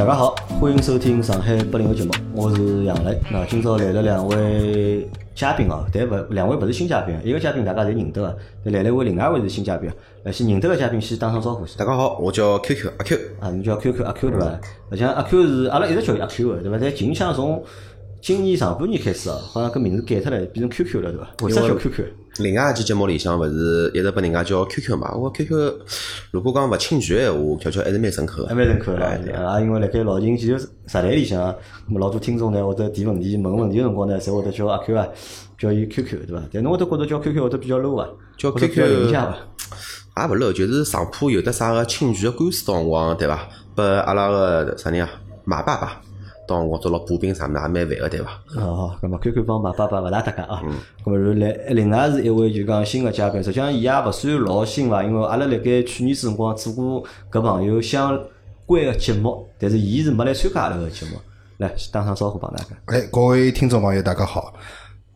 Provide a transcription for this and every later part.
大家好，欢迎收听上海八零后节目，我是杨磊。那今朝来了两位嘉宾哦，但勿两位勿是新嘉宾，一个嘉宾大家侪认得个，但来了一位另外一位是新嘉宾。呃先认得个嘉宾先打声招呼先。大家好，我叫 QQ 阿 Q。啊，你叫 QQ 阿 Q 对伐？实际上阿 Q 是阿拉一直叫伊阿 Q 个对伐？但近腔从今年上半年开始哦，好像搿名字改脱了，变成 QQ 了对伐？为啥叫 QQ？另外一期节目里向勿是一直拨人家叫 QQ 嘛？我 QQ 如果讲勿侵权闲话，叫叫还是蛮顺口个。还蛮认可啦，啊，因为辣盖老秦其实实台里向，咾么老多听众呢，或者提问题、问问题个辰光呢，侪会得叫阿 Q 啊，叫伊 QQ 对伐？但侬会得觉得叫 QQ 会得比较 low 啊，叫 QQ 形象伐？也勿 low，，就是上铺有得啥个侵权个官司到辰光，对伐？拨阿拉个啥人啊，马爸爸到辰光做了补兵啥物事，也蛮烦个，对伐？哦，那么 QQ 帮马爸爸勿大搭界啊。咁么然后来另外是一位就讲新个嘉宾，实际上伊也勿算老新伐，因为阿拉辣盖去年子辰光做过搿朋友相关个节目，但是伊是没来参加阿拉个节目。来打声招呼帮大家。哎，各位听众朋友，大家好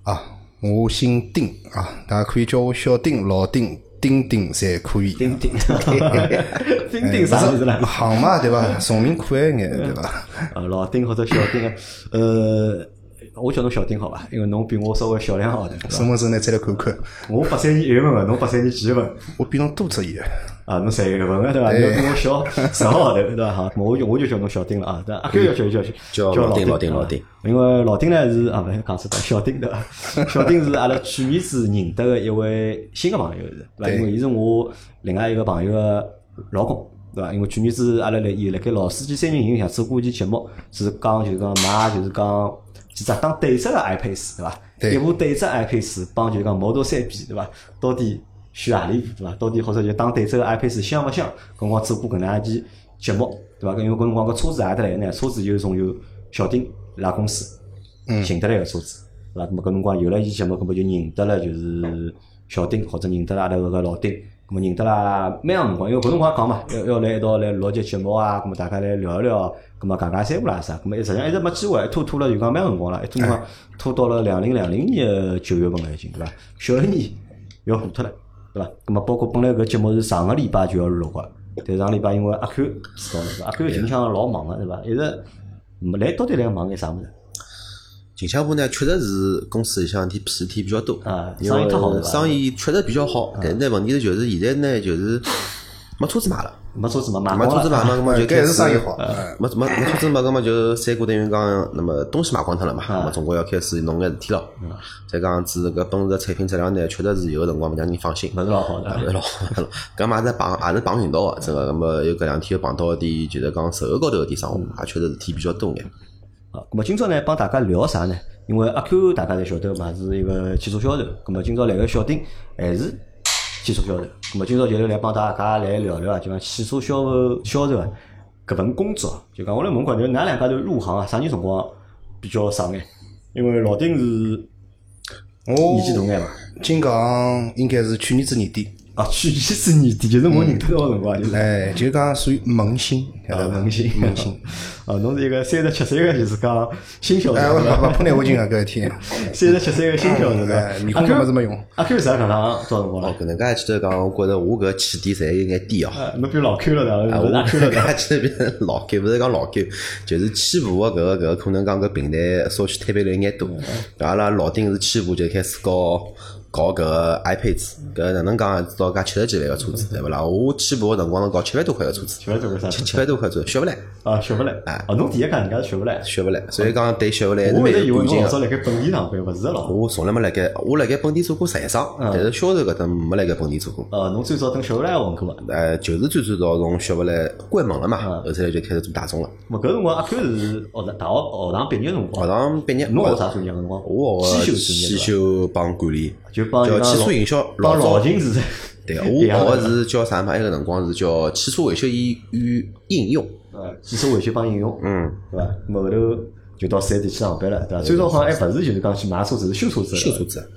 啊！我姓丁啊，大家可以叫我小丁、老丁、丁丁，侪可以。钉钉，钉钉啥意思啦？行嘛，对伐？聪明可爱眼，对伐？呃，老丁或者小丁，呃，我叫侬小丁好伐？因为侬比我稍微小两号的，对伐身份证呢，再来看看，我八三年一月份个，侬八三年几月份？我比侬多出一。啊，侬三月份个对伐？侬比我小十号头对伐？好，我就我就叫侬小丁了啊。对阿 Q 要叫叫叫老丁叫老丁老丁啊因为老丁呢是啊，勿是讲错的，小丁对伐？小丁是阿拉去年子认得个一位新个朋友是，对伐？因为伊是我另外一个朋友个老公。对伐？因为去年子阿拉辣有辣盖老司机三人行里向做过一期节目，是讲就是讲买就是讲几只当对折个 iPace 对伐？一部对折 iPace 帮就是讲 Model 三比对伐？到底选何里部对伐？到底或者就当对折个 iPace 香勿香？搿辰光做过搿能样一期节目对伐？搿因为搿辰光搿车子何得来呢？车子就是从有小丁伊拉公司寻得来个车子对伐？咾么搿辰光有了伊节目，搿么就认得了就是小丁或者认得了阿拉搿个老丁。咾么认得啦，蛮长辰光，因为搿辰光讲嘛，要要来一道来录节节目啊，咁么大家来聊一聊，咁么讲讲三胡啦啥，咁么实际上一直没机会，一拖拖了就讲蛮长辰光了，一拖辰光拖到了 两零两零年个九月份了已经，对伐？小一年要过脱了，对伐？咁么包括本来搿节目是上个礼拜就要录个，但上礼拜因为阿 Q 迟到了，阿 Q 近腔老忙个，对伐？一直没来到底来忙眼啥物事？近腔部呢，确实是公司里向事体事体比较多啊因生意太好了生意确实比较好，但是呢，问题是就是现在呢，就是没车子买了。没车子没，买了。没车子买嘛，那么就开始生意好。哎没没没车子嘛，那么就三哥等于讲，那么东西卖光脱了嘛，那么总归要开始弄眼事体了。再讲子搿本田产品质量呢，确实是有个辰光勿让人放心，勿是老好的勿是老好的。搿嘛也是碰也是碰运道个，真个。那么有搿两天又碰到一点，就是讲售后高头个点生活，也确实事体比较多眼。啊，咁么今朝呢帮大家聊啥呢？因为阿 Q 大家侪晓得嘛，是一个汽车销售。咁么今朝来个小丁还是汽车销售。咁么今朝就是来帮大家来聊聊啊，就讲汽车销售销售啊搿份工作。就讲我来问看，就哪两家头入行啊，啥人辰光比较长眼？因为老丁是我年纪大眼嘛。今讲应该是去年子年底，啊，去年是年底，就是我认得到个辰光，就是哎，就讲属于萌新，晓啊得伐萌新萌新。啊，侬是一个三十七岁个，就是讲新销售哎，我对伐勿勿破难为情啊，搿一天。三十七岁个新销售对伐哎？面孔根本是没用。阿 Q 是啥搿趟多少辰光了哦，？搿能介记得讲，我觉着我搿起点侪有眼低哦。啊，侬比老 Q 了啊，的，我勿是阿 Q 了的。搿记得变老 Q，勿是讲老 Q，就是起步个搿个搿个可能讲搿平台稍许摊板了一眼多。阿拉老丁是起步就开始搞搞搿个 iPad，搿哪能讲到介七十几万个车子对勿啦？我起步个辰光能搞七万多块个车子，七万多块啥？七七万多块车子，雪佛兰，啊，学勿来。啊哦，侬第一讲人家是学勿来。学勿来，所以讲对雪佛兰还是蛮我一直以为侬早辣盖本地上班，勿是的咯。我从来没辣盖，我辣盖本地做过财商，但是销售搿搭没辣盖本地做过。哦，侬最早等学勿来混过嘛？呃，就是最最早从学勿来关门了嘛，后头来就开始做大众了。么搿辰光阿 Q 是学堂大学学堂毕业辰光学，堂毕业，侬学啥专业个辰光？我学汽修汽专业修帮管理，就帮叫汽车营销。老早。对，一样我学的是叫啥嘛？埃个辰光是叫汽车维修与与应用。呃，汽车维修帮应用，嗯，对伐？咾后头就到四 S 店去上班了，对伐？最早好像还勿是就是讲去买车子，是修车子。修车。子，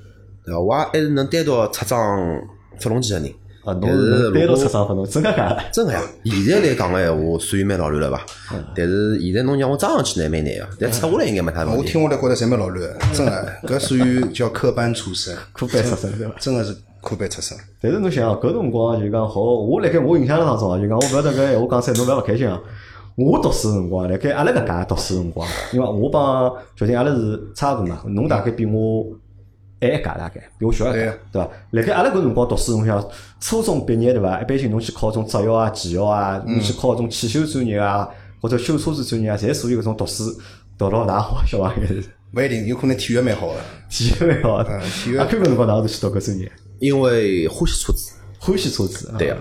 对伐？我也还是能单独出装发动机个人。啊，侬但是单独出双发动，真个假的？真个呀，现在来讲个闲话，属于蛮老乱了伐？但是现在侬让我装上去呢，蛮难个，但出下来应该没太问题。我听下来觉着侪蛮老乱的，真的，搿属于叫科班出身，科班出身对伐？真的是科班出身。但是侬想，搿辰光就讲好，我辣盖我印象当中啊，就讲我勿晓得搿闲话讲出来侬勿要勿开心啊。我读书辰光，辣盖阿拉搿届读书辰光，因为我帮决定阿拉是差勿多嘛，侬大概比我晚一届大概，比我小一届对伐？辣盖阿拉搿辰光读书，侬想初中毕业对伐？一般性侬去考种职校啊、技校啊，侬去考种汽修专业啊，或者修车子专业啊，侪属于搿种读书读到大好小朋友，勿一定，有可能体育蛮好个。体育蛮好体育阿 Q 搿辰光哪会得去读搿专业？因为欢喜车子，欢喜车子。对啊。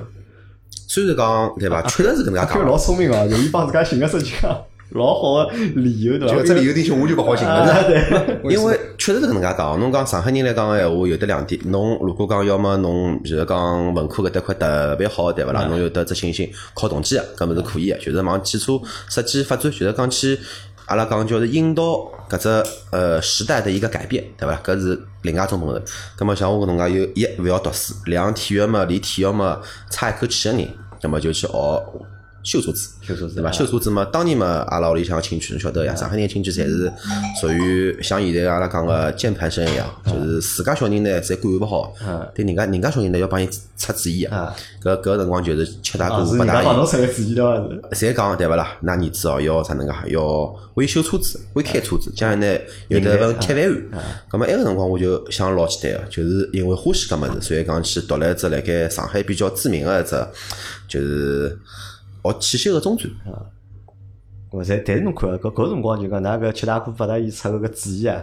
虽然讲对伐，确实是搿能阿介讲。老聪明哦，容易帮自家寻个设计讲老好个理由对伐？就这理由顶下我就勿好寻啊了。因为确实是搿能介讲，侬讲上海人来讲个闲话有得两点，侬如果讲要么侬比如讲文科搿搭块特别好，对勿啦？侬有得只信心考动机个，搿么是可以个，就是往汽车设计发展，就是讲去阿拉讲叫是引导搿只呃时代的一个改变，对伐啦？搿是另外一种本事。葛么像我搿能介有一勿要读书，两体育嘛离体育嘛差一口气个人，葛么就去学修车子。修车子对伐？修车子嘛，当年嘛，阿拉屋里向亲戚侬晓得呀，上海人亲戚侪是属于像现在阿拉讲个键盘声一样，就是自家小人呢，侪管勿好嗯，对人家人家小人呢要帮伊出主意啊。搿搿个辰光就是七大啊，姑八大姨。侪讲对勿啦？㑚儿子哦要啥能介，要会修车子，会开车子，将来呢有得份铁饭碗。咁么埃个辰光我就想老简单个，就是因为欢喜搿物事，所以讲去读了一只辣盖上海比较知名个一只，就是学汽修个中专。我在，但是侬看，搿搿辰光就讲，㑚搿七大姑八大姨出搿个主意啊，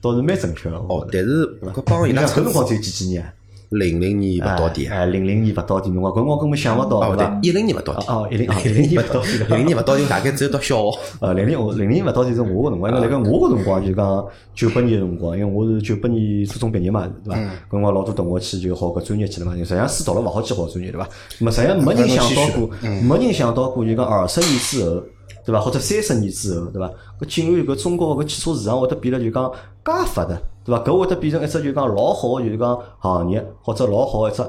倒是蛮正确个。哦，但是搿帮伊拉搿辰光只有几几年啊？零零年勿到点啊，哎，零零年勿到点，侬讲搿辰光根本想勿到，哦对一零年勿到点，哦，一零哦，一零年勿到点，零零年勿到点，大概只有到小学。呃，零零我零零勿到点是我个辰光，因为辣盖我个辰光就讲九八年个辰光，因为我是九八年初中毕业嘛，对伐？搿辰光老多同学去就好搿专业去了嘛，实际上书读了勿好去好专业，对伐？那么实际上没人想到过，没人想到过就讲二十年之后，对伐？或者三十年之后，对伐？搿竟然搿中国搿汽车市场会得变得就讲介发达，对伐？搿会得变成一只就讲老好个就是讲行业，或者老好个一只。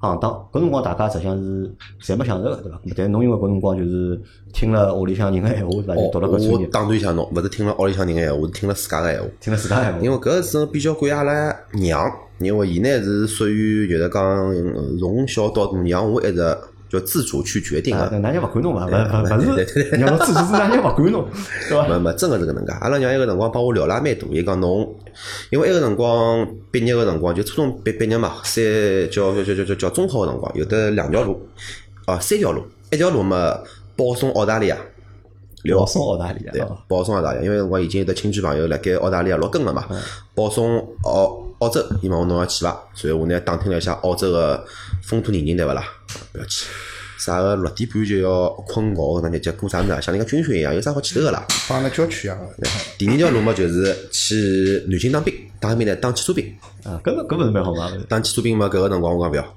行当，搿辰光大家实际上是侪没享受个，对伐？但是侬因为搿辰光就是听了屋里向人个闲话，对伐？就读了搿专我业，打断一下侬，勿是听了屋里向人个闲话，是听了自家个闲话。听了自家闲话。因为搿是比较管阿拉娘，因为伊呢是属于就是讲嗯从小到大让我一直就自主去决定啊，个。哪娘勿管侬嘛？勿勿是，让侬自己是哪娘勿管侬，对伐？没没，真个是搿能介。阿拉娘埃个辰光帮我聊了也蛮多，伊讲侬，因为埃个辰光毕业个辰光就初中毕毕业嘛，三叫叫叫叫叫叫中考个辰光，有得两条路，哦三条路，一条路嘛保送澳大利亚，保送澳大利亚对啊，，保送澳大利亚，因为辰光已经有得亲戚朋友辣盖澳大利亚落根了嘛，嗯保送澳澳洲，伊问我侬要去伐？所以我呢打听了一下澳洲个风土人情，对勿啦？不要去，啥个六点半就要困觉搿能日节过啥物事，像人家军训一样，有啥好去头个啦？帮阿拉郊区一样个。第二条路嘛，就是去南京当兵，当兵呢当汽车兵，啊，搿个搿勿是蛮好嘛？当汽车兵嘛，搿个辰光我讲勿要，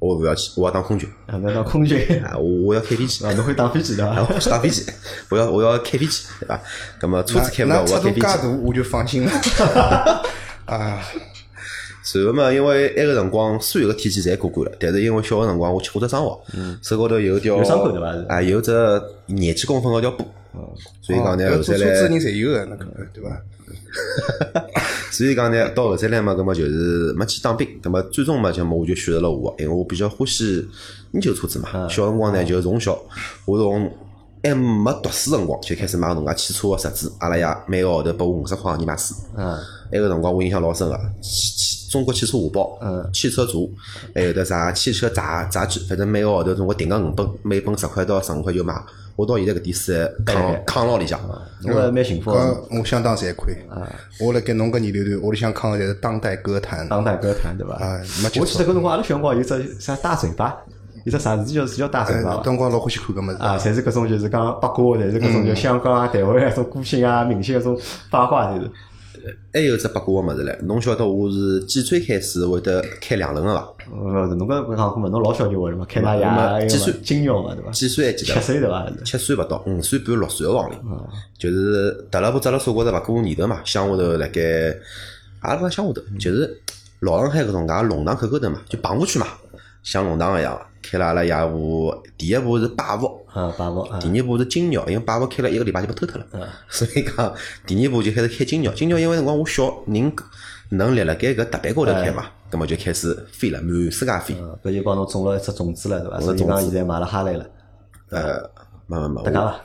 我勿要去，我要当空军，啊，要当空军 啊，我我要开飞机。啊，侬会打飞机对伐？啊，我去打飞机，我要我要开飞机，对伐？咁么车子开勿了，我要开飞机。大，我就放心了。啊，随后嘛，因为埃个辰光所有个天气侪过关了，但是因为小个辰光我吃过只生活，手高头有条有伤口对伐啊，有只廿几公分个条疤，所以讲呢，后头来做车子侪有个，那个对伐？所以讲呢，到后头来嘛，葛么就是没去当兵，葛么最终嘛，就么我就选择了我，因为我比较欢喜研究车子嘛。小辰光呢，就从小我从还没读书辰光就开始买搿能介汽车个杂志，阿拉爷每个号头拨我五十块行钿买书。嗯，埃个辰光我印象老深个，中国汽车画报，嗯汽车族，还有得啥汽车杂杂志，反正每个号头我订个五本，每本十块到十五块就买。我到现在搿点书还扛扛牢里向。侬还蛮幸福我相当惭愧。我辣盖侬搿年龄段，屋里向扛的侪是当代歌坛。当代歌坛对伐？啊没我记得搿辰光阿拉小辰光有只啥大嘴巴，有只啥是叫是叫大嘴巴呃，伐？当光老欢喜看搿物事。啊，侪是搿种就是讲八卦，侪是搿种就香港啊、台湾啊、种歌星啊、明星啊种八卦，侪是。还有只八卦个物事唻，侬晓得我是几岁开始会得开两轮个伐？呃，侬搿搿讲过嘛，侬老小就会了嘛，开那么还有几岁嘛金鸟嘛，对伐？几岁还记得七？岁对伐？七岁勿到，五岁半六岁个往里，嗯就是踏了部扎了手高头勿过年头嘛，乡下头辣盖，阿拉勿讲乡下头，就是老上海搿种介弄堂口口头嘛，就棚户区嘛，像弄堂一样，开了阿拉爷部，第一部是百福，啊，八毛啊，第二部是金鸟，因为百福开了一个礼拜就被偷脱了，嗯所以讲第二部就开始开金鸟，金鸟因为辰光我小，人能立辣盖搿踏板高头开嘛，葛么就开始飞了，满世界飞。嗯搿就帮侬种了一只种子了，对伐？所以讲现在买了哈雷了。呃，没没没，搭界伐？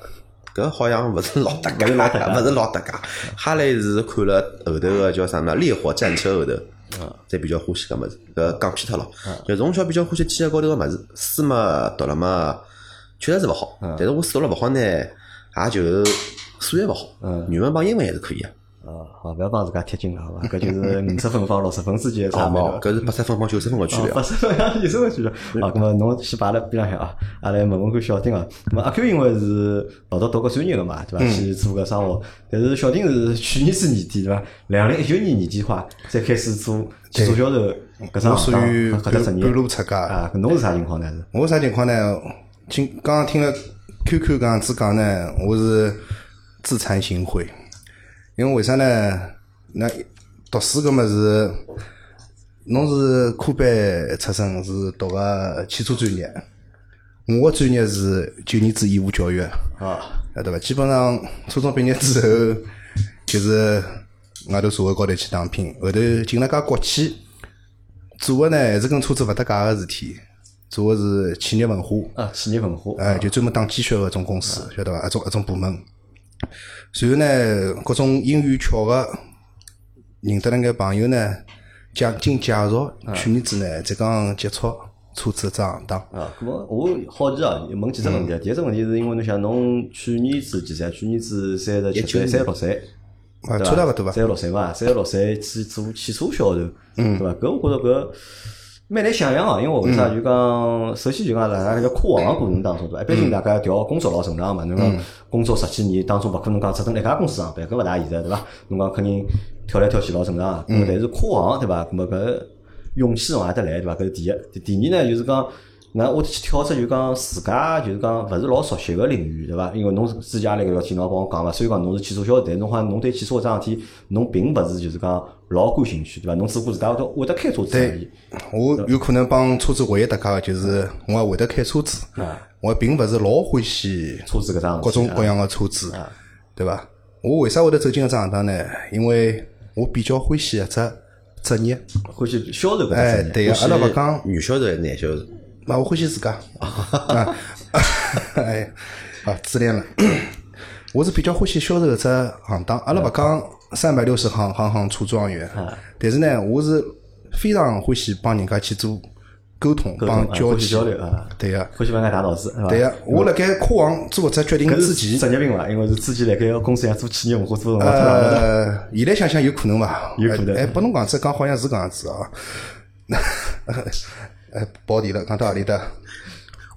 搿好像勿是老搭嘎，勿是老搭界勿是老搭界。哈雷是看了后头个叫啥么《烈火战车》后头，才比较欢喜搿物事。搿讲偏脱了，就从小比较欢喜体育高头个物事，书嘛读了嘛，确实是勿好。但是我书读了勿好呢，也就数学勿好，语文帮英文还是可以个。啊，好，勿要帮自家贴金了，好伐？搿就是 五十分帮六十分之间的差别。哦，搿是八十分帮九十分个区别。八十分帮九十分区别？啊，咁么侬先摆辣边浪向啊，阿拉问问看小丁啊。咁么阿 Q 因为是老早读搿专业个嘛，对伐？去做搿生活，但是小丁是去年子年底对伐？两零一九年年底话才开始做汽车销售搿桩属于半路出家啊。侬是啥情况呢？是我啥情况呢？今刚刚听了 QQ 搿样子讲呢，我是自惭形秽，因为为啥呢？那读书搿物事，侬是科班出身，是读个汽车专业。我个专业是九年制义务教育，啊，晓得伐？基本上初中毕业之后，就是外头社会高头去打拼，后头进了家国企，做个呢还是跟车子勿搭界个事体，做个是企业文化。啊，企业文化，哎，就专门打鸡血个种公司，晓得伐？一种一种部门。随后呢，各种因缘巧合，认得了眼朋友呢，介经介绍，去年子呢才刚接触车子这行当。啊，咁么我好奇啊，问几只问题啊。第一只问题是因为侬想侬去年子几岁？去年子三十七岁，三十六岁，啊，对差大勿多伐？三十六岁嘛，三十六岁去做汽车销售，对伐？搿我觉着搿蛮难想象哦，因为为啥就讲，首先就讲辣辣搿个跨行个过程当中，对伐？一般性大家调工作老正常嘛，侬讲工作十几年当中，勿可能讲只蹲一家公司上班，搿勿大现实，对伐？侬讲肯定跳来跳去老正常，咁么但是跨行对伐？咾么搿勇气从何得来，对伐？搿是第一。第第二呢，就是讲。那我去跳出就讲自家就是讲勿是老熟悉个领域，对伐？因为侬之前阿拉搿聊天侬也帮我讲嘛，虽然讲侬是汽车销售，但侬好像侬对汽车搿桩事体，侬并勿是就是讲老感兴趣，对伐？侬只顾自家会得会得开车子而已。我有可能帮车子唯一搭界个就是我还会得开车子，我并勿是老欢喜车子搿桩事体各种各样个车子，对伐？我为啥会得走进搿只行当呢？因为我比较欢喜一只职业，欢喜销售搿哎，只职业。对个，阿拉勿讲，女销售还是男销售？那我欢喜自家，啊，哎，好自恋了。我是比较欢喜销售搿只行当，阿拉勿讲三百六十行，行行出状元，但是呢，我是非常欢喜帮人家去做沟通，帮交际交流啊，对个，欢喜帮人家打脑子，对伐？对个。我辣盖跨行做搿只决定搿之前，职业病伐？因为是之前辣盖公司里做企业文化做了呃，现在想想有可能伐？有可能哎，拨侬讲子讲好像是搿样子啊。哎，跑题了，讲到何里搭？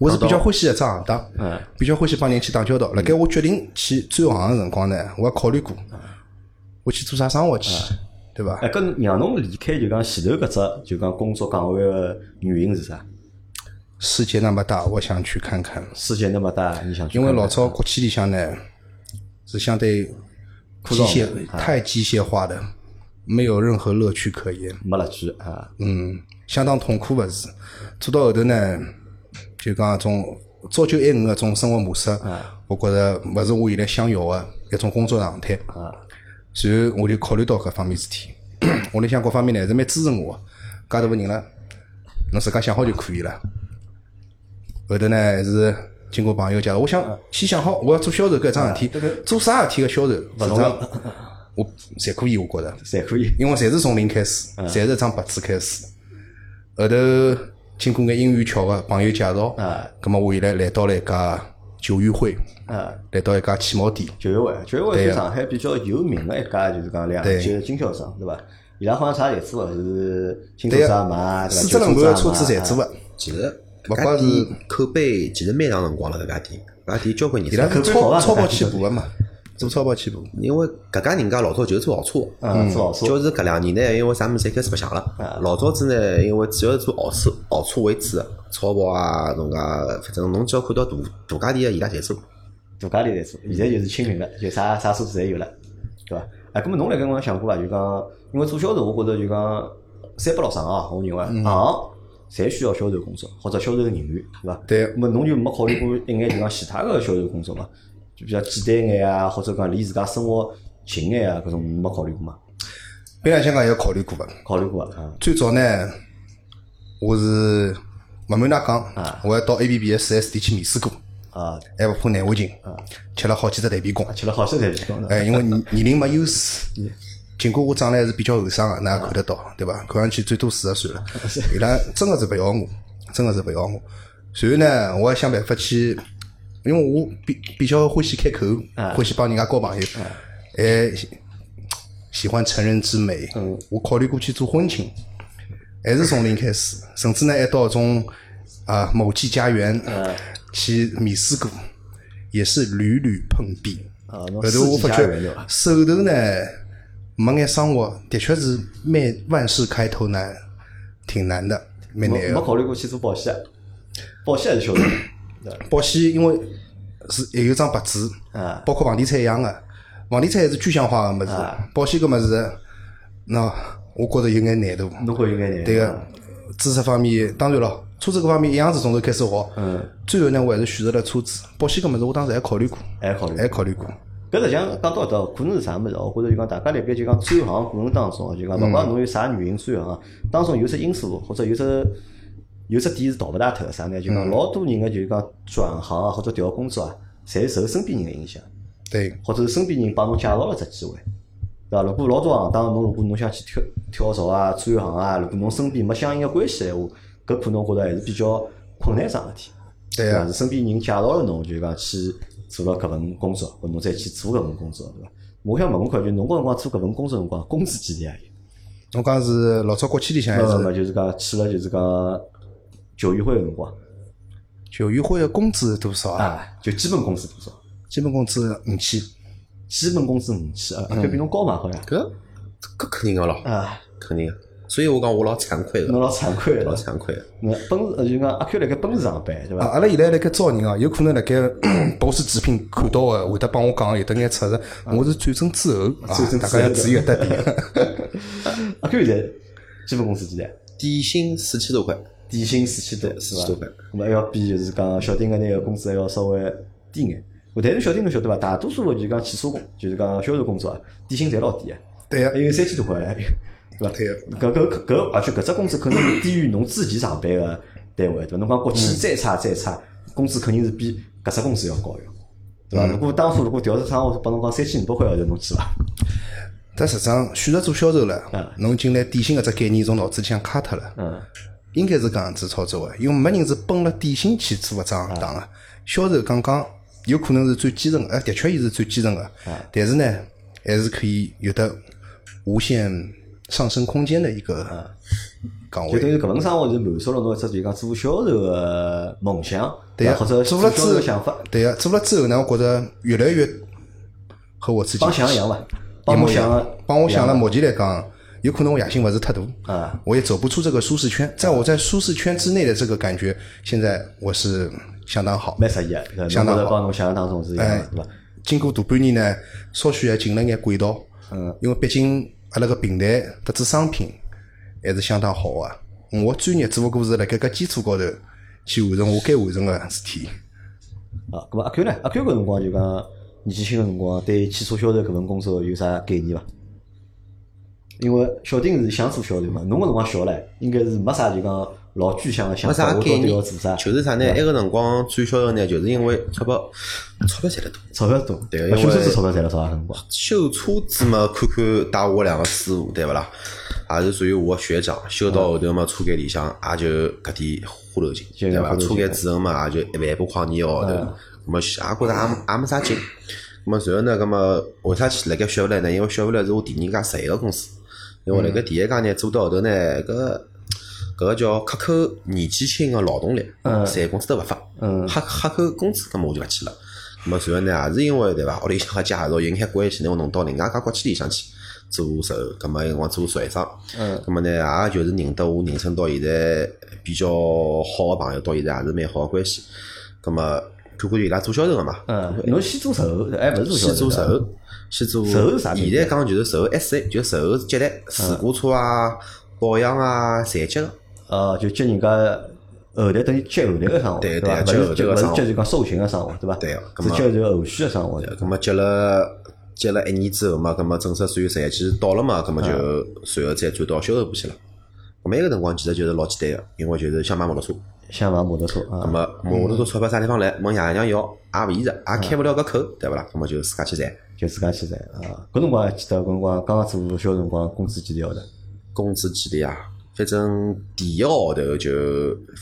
我是比较欢喜一只行当，嗯比较欢喜帮人去打交道。辣盖我决定去转行个辰光呢，我也考虑过，我去做啥生活去，对伐？哎，搿让侬离开就讲前头搿只就讲工作岗位个原因是啥？世界那么大，我想去看看。世界那么大，你想去看看？因为老早国企里向呢是相对机械太机械化的，没有任何乐趣可言。没乐趣啊，嗯，相当痛苦勿是？做到后头呢，就讲种朝九晚五个种生活模式，我觉着勿是我现在想要个一种工作状态。啊，随后我就考虑到搿方面事体，屋里向各方面呢还是蛮支持我个，介大个人了，侬自家想好就可以了。后头呢还是经过朋友介绍，我想先想好我要做销售搿桩事体，做啥事体个销售，勿重要我侪可以，我觉着。侪可以。因为侪是从零开始，侪是一张白纸开始。后头经过眼因缘巧合，朋友介绍，啊咁么我现在来到了一家酒友会，啊，来到一家汽贸店，九月会，九月会是上海比较有名个一家，就是讲两对酒经销商，对伐？伊拉好像啥侪做个，是新车对子也卖，对伐？四只轮盘车车子侪做个。其实搿勿光是家店口碑其实蛮长辰光了，搿家店，搿家店交关年伊拉数。是口碑好啊超超跑起步个嘛，做超跑起步。因为搿家人家老早就是做豪车，嗯，做豪车，就是搿两年呢，因为啥物事侪开始白相了。老早子呢，因为主要是做豪车，豪车为主的，超跑啊，侬介，反正侬只要看到大大家店个伊拉侪做。大家里在做，现在就是清零了，就啥啥车子侪有了，对伐？哎，搿么侬辣盖我想过伐？就讲，因为做销售，我觉着就讲三不老上啊，我认为行侪需要销售工作或者销售人员，对伐？对咁么侬就没考虑过一眼就讲其他个销售工作嘛？就比较简单眼啊，或者讲离自家生活近眼啊，搿种没考虑过嘛？边两香港也考虑过个，考虑过啊？最早呢，我是勿瞒㑚讲，我还到 A B B 的四 S 店去面试过。啊，还勿怕难为情，吃了好几只蛋皮公。吃了好些才去讲的。哎，因为年 年龄没优势，尽管我长得还是比较后生个，㑚也看得到，对伐？看上去最多四十岁了，伊拉真个是勿要我，真个是勿要我。随后呢，我还想办法去，因为我比比较欢喜开口，欢喜帮人家交朋友，还喜喜欢成人之美。我考虑过去做婚庆，还是从零开始，甚至呢还到种啊某记家园去面试过，也是屡屡碰壁。后头我发觉？手头呢没眼生活，的确是蛮万事开头难，挺难的，蛮难的没。考虑过去做保险啊，保险还是晓得？保险因为是也有张白纸啊，包括房地产一样的，房地产还是具象化个物事，保险搿物事，那我觉着有眼难度。侬会有眼难度。对个，知识方面，当然咯，车子搿方面一样是从头开始学。嗯。最后呢，我还是选择了车子。保险个物事，我当时还考虑过，还考虑还考虑过。搿实际上讲到搿搭，可能是啥物事哦？我觉着就讲大家辣盖就讲转行过程当中哦，就讲勿管侬有啥原因转行，当中有只因素或者有只有只点是逃勿大脱个啥呢？就讲老多人个就是讲转行啊或者调工作啊，侪受身边人个影响，对，或者是身边人帮侬介绍了只机会，对伐？如果老多行当侬如果侬想去跳跳槽啊、转行啊，如果侬身边没相应个关系闲话，搿可能我觉着还是比较困难桩事体。伐？对啊是身边人介绍了侬，就是讲去做了搿份工作，或侬再去做搿份工作，对伐？我想问问看，就侬搿辰光做搿份工作辰光，工资几钿啊？侬讲是老早国企里向还呃，是么就是讲去了就是讲球运会个辰光球运会的工资是多少啊？啊，就基本工资多少？基本工资五千。基本工资五千啊，搿比侬高嘛好像搿搿肯定个咯，啊，肯定个。所以我讲我老惭愧个，侬老惭愧个老。惭愧个。那奔驰呃就讲阿 Q 辣盖奔驰上班对啊，伐？阿拉现在辣盖招人啊，有可能辣盖 BOSS 直聘看到个，会得帮我讲有得眼出入。我是转正之后啊转正，大家要注意搿搭点。阿 Q 现在基本工资几钿？底薪四千多块，底薪四千多，是伐四千多块？那么还要比就是讲小丁个那个工资还要稍微低眼。但是小丁侬晓得伐？大多数个就是讲汽车工，就是讲销售工作啊，底薪侪老低个，对呀还，有三千多块 嘞，对伐？对个搿搿搿，而且搿只工资肯定是低于侬自己上班个单位，对伐？侬讲国企再差再差，工资肯定是比搿只工资要高个，对伐？如果当初如果调职场，我帮侬讲三千五百块号头，侬去伐？但实际上选择做销售了嗯，侬进来底薪搿只概念从脑子里向卡脱了。嗯，应该是搿样子操作个，因为没人是奔了底薪去做搿桩行当个。销售刚刚有可能是最基层个，哎，的确伊是最基层个，但是呢，还是可以有的无限上升空间的一个岗位。就等于搿份生活就满足了侬一只就讲做销售个梦想，对呀？或者做了之后想法，对呀，做了之后呢，我觉着越来越和我自己帮想一样伐？帮一模一样侬想个，帮我想了，目前来讲，有可能我野心勿是太大啊，我也走不出这个舒适圈。在我在舒适圈之内的这个感觉，现在我是相当好。蛮适意个，相当好帮侬想象当中是一样哎的，对伐？经过大半年呢，稍许也进了眼轨道。嗯，因为毕竟阿拉个平台特子商品还是相当好个。我专业只不过是辣盖搿基础高头去完成我该完成个事体。啊，咁么阿 Q 呢？阿 Q 搿辰光就讲年纪轻个辰光，对汽车销售搿份工作有啥概念伐？因为小丁是想做销售嘛，侬个辰光小唻，应该是没啥就讲老具象个想没法，我到底要做啥？，就是啥呢？埃个辰光转销售呢，就是因为钞票钞票赚得多。钞票多，对因为修车子钞票赚了多少辰光？修车子嘛，看看带我两个师傅，对勿啦？也是属于我个学长，修到后头嘛，车间里向也就搿点花头钱，对伐？车间主任嘛，也就一万把块钿个号头，咁么也觉着也也没啥劲。咁么随后呢，咁么为啥去辣盖雪佛兰呢？因为雪佛兰是我第二家实习个公司，因为辣盖第一家呢做到后头呢，搿搿个叫克扣年纪轻个劳动力，赚工资都勿发，嗯。黑黑扣工资，咁么我就勿去了。咁么随后呢，也是因为对伐，屋里向个介绍有眼关系，呢我弄到另外一家国企里向去做售，咁么有辰光做售长，嗯。咁么呢，也就是认得我人生到现在比较好个朋友，到现在也是蛮好个关系。咁么看看伊拉做销售个嘛，嗯，侬先做售后，还勿是做销售后，先做售后啥现在讲就是售后 SA，就售后接待事故车啊、保养啊，侪接个。呃，就接人家后台等于接后台个生活，对伐？对勿是勿是接后台个生活接就讲授权个生活，对伐？对个是么接就后续个生活。咁么接了接了一年之后嘛，咁么正式算实习期到了嘛，咁么就随后再转到销售部去了。咁么埃个辰光其实就是老简单个，因为就是想买摩托车，想买摩托车咁啊，么摩托车钞票啥地方来？问爷娘要也勿现实，也开勿了搿口，对勿啦？那么就自家去赚。就自家去赚啊。搿辰光还记得搿辰光刚刚做销售辰光，工资几钿号头？工资几钿啊？反正第一个号头就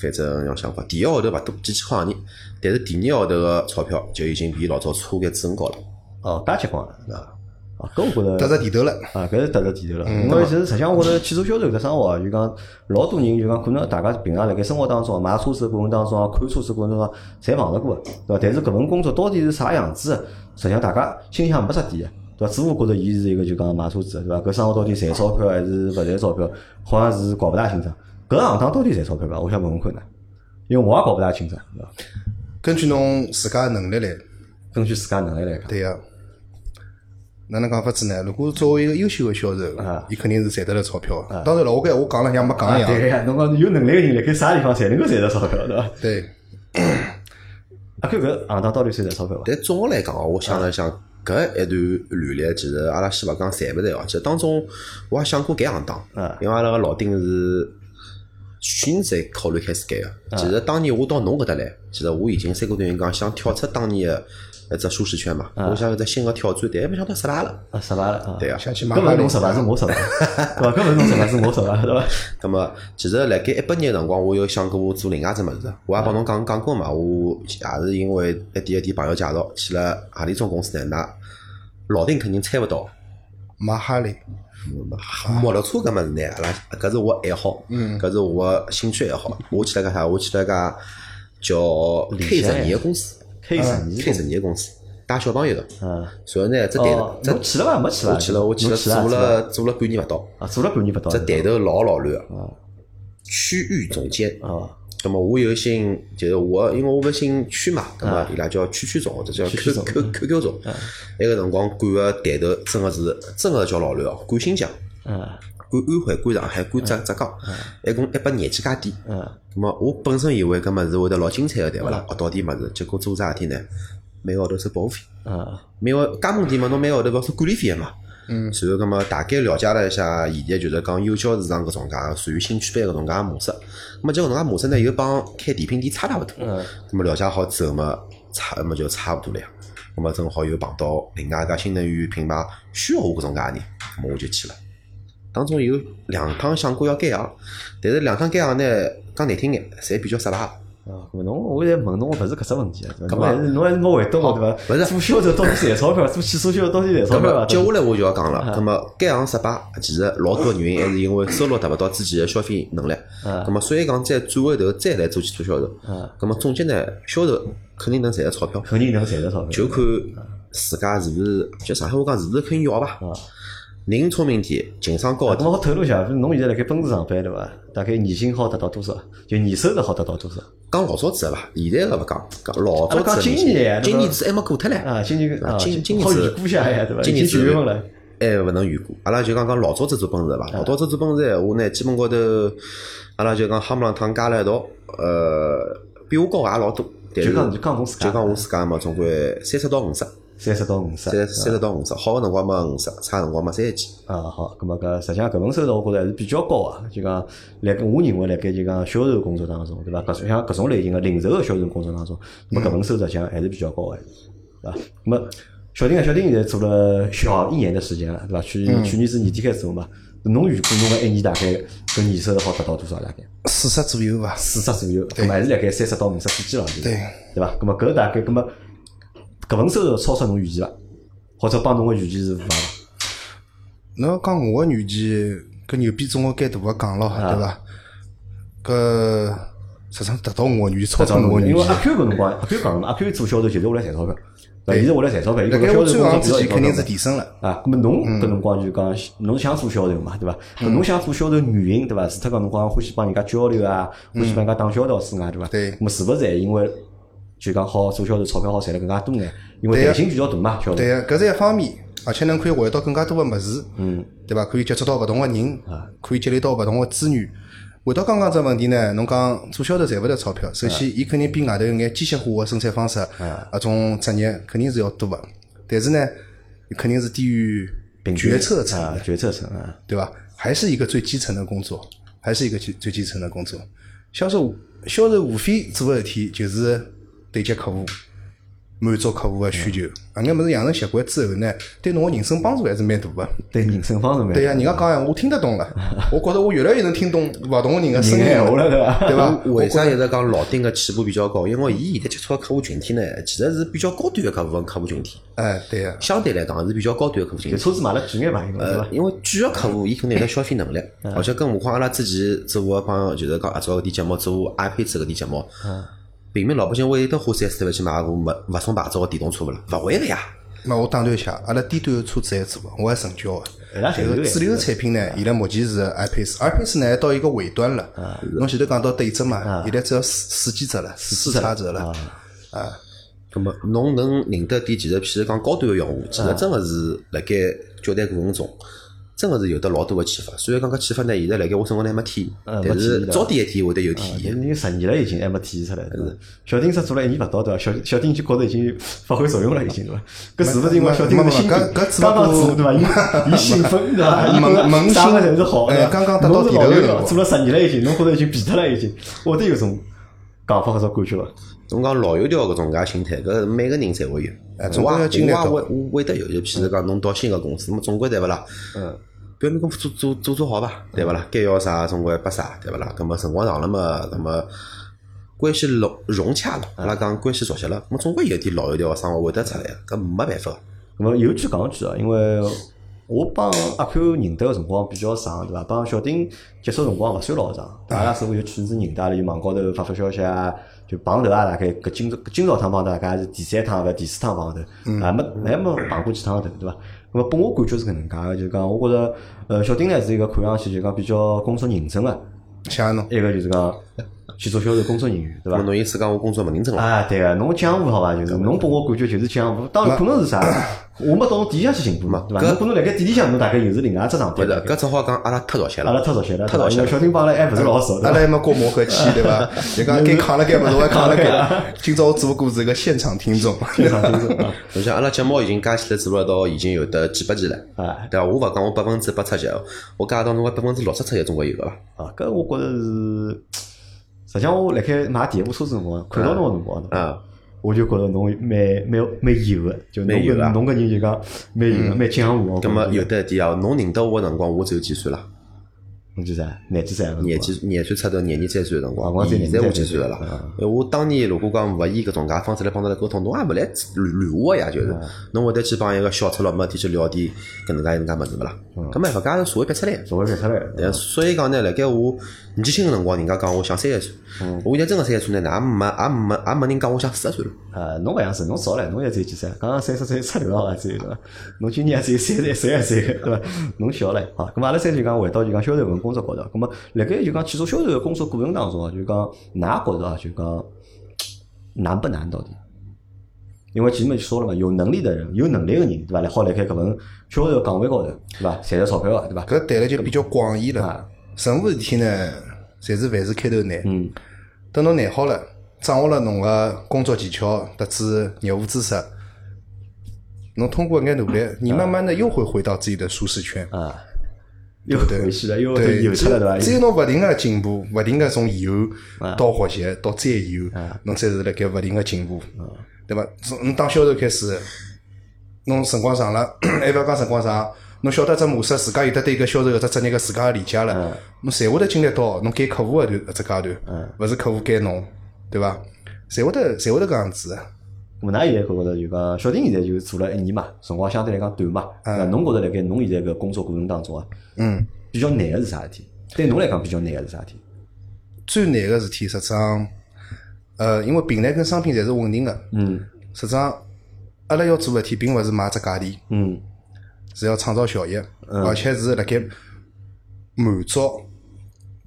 反正要想法，第一个号头勿多，几千块洋钿，但是第二个号头个钞票就已经比老早差眼子很高了。哦，大结棍了，对伐？啊，搿我觉着得着地头了。啊，搿是踏着地头了。因为其实实际上，我觉着汽车销售搿生活啊，就讲老多人就讲可能大家平常辣盖生活当中啊买车子过程当中啊，看车子过程当中啊侪碰着过的，对伐？但是搿份工作到底是啥样子的，实际上大家心里向没啥底的，对伐？只不过觉着伊是一个就讲买车子的，对伐？搿生活到底赚钞票还是勿赚钞票，好像是搞勿大清爽。搿行当到底赚钞票伐？我想问问看呢，因为我也搞勿大清爽，对伐？根据侬自家能力来，根据自家能力来讲，对个。哪能讲法子呢？如果作为一个优秀的销售啊，伊肯定是赚得了钞票的。当然了，我跟我讲了像没讲一样。对呀，侬讲有能力个人辣盖啥地方才能够赚到钞票，对伐？对，阿 Q 搿行当到底算赚钞票伐？但总个来讲哦，我想了想，搿一段履历，其实阿拉先勿讲赚勿赚哦，其实当中我也想过改行当嗯，因为阿拉个老丁是现在考虑开始改个。其实当年我到侬搿搭来，其实我已经三个多人讲想跳出当年个一只舒适圈嘛，我想有只新个挑战，但没想到失败了。啊，失败了啊！对啊想去买搿勿哈雷是侬失败，是我失败，对伐？搿勿是侬失败，是我失败，对伐？咁么，其实辣盖一八年个辰光，我有想过做另外一只物事，我也帮侬讲讲过嘛。我也是因为一点一点朋友介绍去了何里种公司呢？那老丁肯定猜勿到。马哈雷，摩托车搿物事呢，阿拉搿是我爱好，搿是我兴趣爱好。我去了个啥？我去了家叫 K 十二个公司 K 十二，K 十二个公司带小朋友的。嗯，然后呢，这台哦，这侬去了伐？没去伐？我去了，我去了，做啊了做了半年勿到，啊，做了半年勿到。这台头老老乱个，区域总监。啊，那么我有姓，就是我，因为我勿姓区嘛，那么伊拉叫区区总或者叫 Q 总 Q Q Q 总。那个辰光管个带头真个是真个叫老乱哦，管新疆、嗯管安徽、管上海、管浙浙江，一共一百廿几家店。嗯咁么我本身以为搿物事会得老精彩个，对勿啦？学到点物事，结果做啥事体呢？每个号头收保护费，嗯每个加盟店嘛，侬每个号头勿要收管理费个嘛。嗯。然后，葛么大概了解了一下现在就是讲幼教市场搿种介属于兴趣班搿种介模式。咁么，结果搿种介模式呢，又帮开甜品店差大勿多。嗯。咁么了解好之后嘛，差咁么就差勿多了呀。咁么正好又碰到另外一家新能源品牌需要我搿种介人，咁么我就去了。当中有两趟想过要改行，但是两趟改行呢，讲难听眼，侪比较失败。啊！咾侬我现在问侬个勿是搿只问题啊，搿么侬还是侬还是没回答我对伐？勿是做销售到底赚钞票，做汽车销售到底赚钞票伐？接下来我就要讲了，咁么改行失败，其实老多原因还是因为收入达勿到自己的消费能力。嗯咁么所以讲再转回头再来做汽车销售，嗯咁么总结呢，销售肯定能赚到钞票，肯定能赚到钞票。就看自家是勿是，就上海话讲是勿是肯要吧。啊，人聪明点，情商高咁点。我透露一下，侬现在辣盖奔驰上班对伐？大概年薪好达到多少？就年收入好达到多少？讲老早子个伐，现在个勿讲，讲老早子的今年今年子还没过脱唻。啊，今年啊，今今年好预子估一下呀，对伐？今年子九月份了。还勿能预估。阿拉就讲讲老早子做奔驰伐，老早子做奔驰闲话呢，基本高头阿拉就讲哈姆浪趟加了一道，呃，比我高也老多。就讲就讲我自家就讲我自家嘛，总归三十到五十，三十到五十。三三十到五十，好个辰光嘛五十，差个辰光嘛三十几。啊，好，咁么搿实际上搿份收入我觉着还是比较高啊。就讲，辣盖我认为辣盖就讲销售工作当中，对伐？搿种像搿种类型个零售个销售工作当中，咁么搿份收入实际上还是比较高个，对伐？咁么小丁啊，小丁现在做了小一年的时间了，对伐？去去年是年底开始做嘛。侬预估侬个一年大概搿年收入好达到多少？大概四十左右伐？四十左右，咁么还是辣盖三十到五十之间了，对伐？咁么搿大概，咁么搿份收入超出侬预期伐？或者帮侬个预期是符合伐？侬要讲我个预期，搿牛逼总归该大个讲咯，对伐？搿实际上达到我个预期，超出我个预期因为阿。Q 搿辰光，阿 Q 讲阿 Q 做销售就是为了赚钞票，对伐？伊是为了赚钞票，伊搿销售工作转行之前，比较有肯定是提升了。啊，咾么侬搿辰光就讲，侬想做销售嘛，对伐？搿侬想做销售原因，对伐？除脱搿辰光欢喜帮人家交流啊，欢喜帮人家打交道之外，对伐？对咾么是勿是还因为就讲好做销售，钞票好赚得更加多眼？因为弹性比较大嘛。对个，搿是一方面，而且能可以学到更加多个物事，嗯，对伐？可以接触到勿同个人，可以积累到勿同个资源。回到刚刚只问题呢，侬讲做销售赚勿着钞票，首先伊肯定比外头有眼机械化个生产方式，啊种职业肯定是要多个，但是呢，肯定是低于决策层啊，，决策层啊，对伐？还是一个最基层的工作，还是一个最最基层的工作。销售销售无非做个事体就是对接客户，满足客户个需求。啊，眼物事养成习惯之后呢，对侬个人生帮助还是蛮大个。对人生方面，对呀，人家讲闲话我听得懂了，我觉着我越来越能听懂勿同个人个声音人闲话了对伐对伐？为啥一直讲老丁个起步比较高？因为伊现在接触个客户群体呢，其实是比较高端个客户客户群体，哎，对呀，相对来讲是比较高端个客户群体。车子买了贵眼嘛，对呃伐，？因为贵个客户，伊肯定有得消费能力，而且更何况阿拉之前做个帮就是讲合作搿点节目，做 iPad 搿点节目，平民老百姓会得花三四万去买部勿勿送牌照个电动车勿啦？勿会个呀。那我打断一下，阿拉低端个车子还做个，我还成交个。就是主流产品呢，现在目前是 iPace，iPace 呢到一个尾端了。侬前头讲到对折嘛，现在只要四四几折了，四叉折了。啊，咁么侬能认得点，其实譬如讲高端个用户，其实真个是辣盖交谈过程中，真个是有得老多个启发。虽然讲搿启发呢，现在辣盖我身高头还没体但是早点一天会得有体验。已经十年了，已经还没体现出来。小丁只做了一年勿到，对伐？小小丁就觉着已经发挥作用了，已经对伐？搿是勿是因为小丁没没是新搿搿只刚刚不过做对伐？伊伊兴奋对伐？伊萌萌啥个新侪是好的哎，刚刚达到侬是老牛了，地头的辰光做了十年了已经，侬觉着已经变脱了已经，会得有种讲法搿种感觉伐？侬讲老油条搿种介心态，搿每个人侪会有。哎总归要经历到我也会我会得有，就譬如讲侬到新个公司，那么总归对勿啦？嗯，表面功夫做做做做好伐？对勿啦？该要啥总归拨啥，对勿啦？葛末辰光长了嘛，葛末关系融融洽了，阿拉讲关系熟悉了，葛末总归有点老油条个生活会得出来个，搿没办法。咁么有句讲句啊，因为我帮阿 Q 认得个辰光比较长，对伐？帮小丁接触辰光勿算老长，阿拉似乎就确实是认得，阿拉就网高头发发消息啊，就碰头啊，大概搿今朝今朝趟碰头，大概是第三趟勿第四趟碰头，啊没还没碰过几趟头，对伐？咁么拨我感觉是搿能介个，就是讲我觉着，呃，小丁呢是一个看上去就讲比较工作认真个，像侬。一个就是讲去做销售工作人员，对伐葛末？侬意思讲我工作勿认真了？啊，对个，侬江湖好伐？就是侬拨我感觉就是江湖，当然可能是啥，我没到侬店里向去寻过嘛，对伐？搿侬可能辣盖店里向侬大概又是另外一只状态勿是，。搿只好讲阿拉太熟悉了。阿拉太熟悉了，太熟悉了小丁帮阿拉还勿是老熟，阿拉还没过磨合期，对伐？就讲该扛了该物事我还扛了该。今朝我只不过是一个现场听众，非常清楚啊。侬想阿拉节目已经加起来做了到已经有得几百期了，啊对伐？我勿讲我百分之八出席，我加到侬个百分之六十出席总归有个伐？啊，搿我觉着是，实际上我辣盖买第一部车子辰光，看到侬个辰光，啊，我就觉着侬蛮蛮蛮有个，就侬蛮有啊搿侬搿人就讲蛮有个，蛮江湖。我觉着葛末有得一点啊，侬认得我个辰光，我只有几岁了？侬几岁？廿几岁啊？廿几廿岁出头，廿二三岁个辰啊光，现在我廿几岁了啦啊？呃我当年如果讲勿以搿种介方式来帮侬来沟通，侬也勿来乱我个呀，就是侬会得去帮一个小赤佬没事体去聊点搿能介搿能介物事勿啦？搿没办法，搿是社会逼出来的。稍微别出来了。对，所以讲呢，辣盖我年纪轻个辰光，人家讲我像三十岁，我现在真个三十岁呢，也没也没也没人讲我像四十岁了。啊，侬勿像是，侬早唻，侬现在只有几岁？刚刚三十岁出头啊，只有对伐？侬今年也只有三十三十岁，对伐？侬小唻，好，咁么阿拉再就讲回到就讲销售搿份工作高头，咁么辣盖就讲汽车销售个工作过程当中啊，就讲㑚觉着啊，就讲难不难到底？因为前面就说了嘛，有能力的人，有能力个人，对伐？来好辣盖搿份销售岗位高头，对伐？赚着钞票个，对伐？搿谈了就比较广义啊了。任何事体呢，侪是万事开头难。嗯，等侬难好了，掌握了侬个工作技巧，得知业务知识，侬通过一眼努力，你慢慢的又会回到自己的舒适圈。啊，又对回去了，又对，有出来，对伐？只有侬勿停个进步，勿停个从以后啊。到学习到再以后，侬才是辣盖勿停个进步，啊。对伐？从侬当销售开始，侬辰光长了，还勿要讲辰光长，侬晓得只模式，自家有得对搿销售搿只职业个自家个理解啊。了，侬侪会得经历到侬该客户个段搿只阶段，勿是客户该侬，对伐？侪会得侪会得搿样子个。咁㑚现在觉着就讲，小丁现在就做了一年嘛，辰光相对来讲短嘛。那侬觉着辣盖侬现在搿工作过程当中啊，嗯，比较难个是啥事体？对侬来讲比较难个是啥事体？最难个事体，实际上，呃，因为平台跟商品侪是稳定个，嗯实际上，阿拉要做个事体，并勿是卖只价钿，嗯是要创造效益，而且是辣盖满足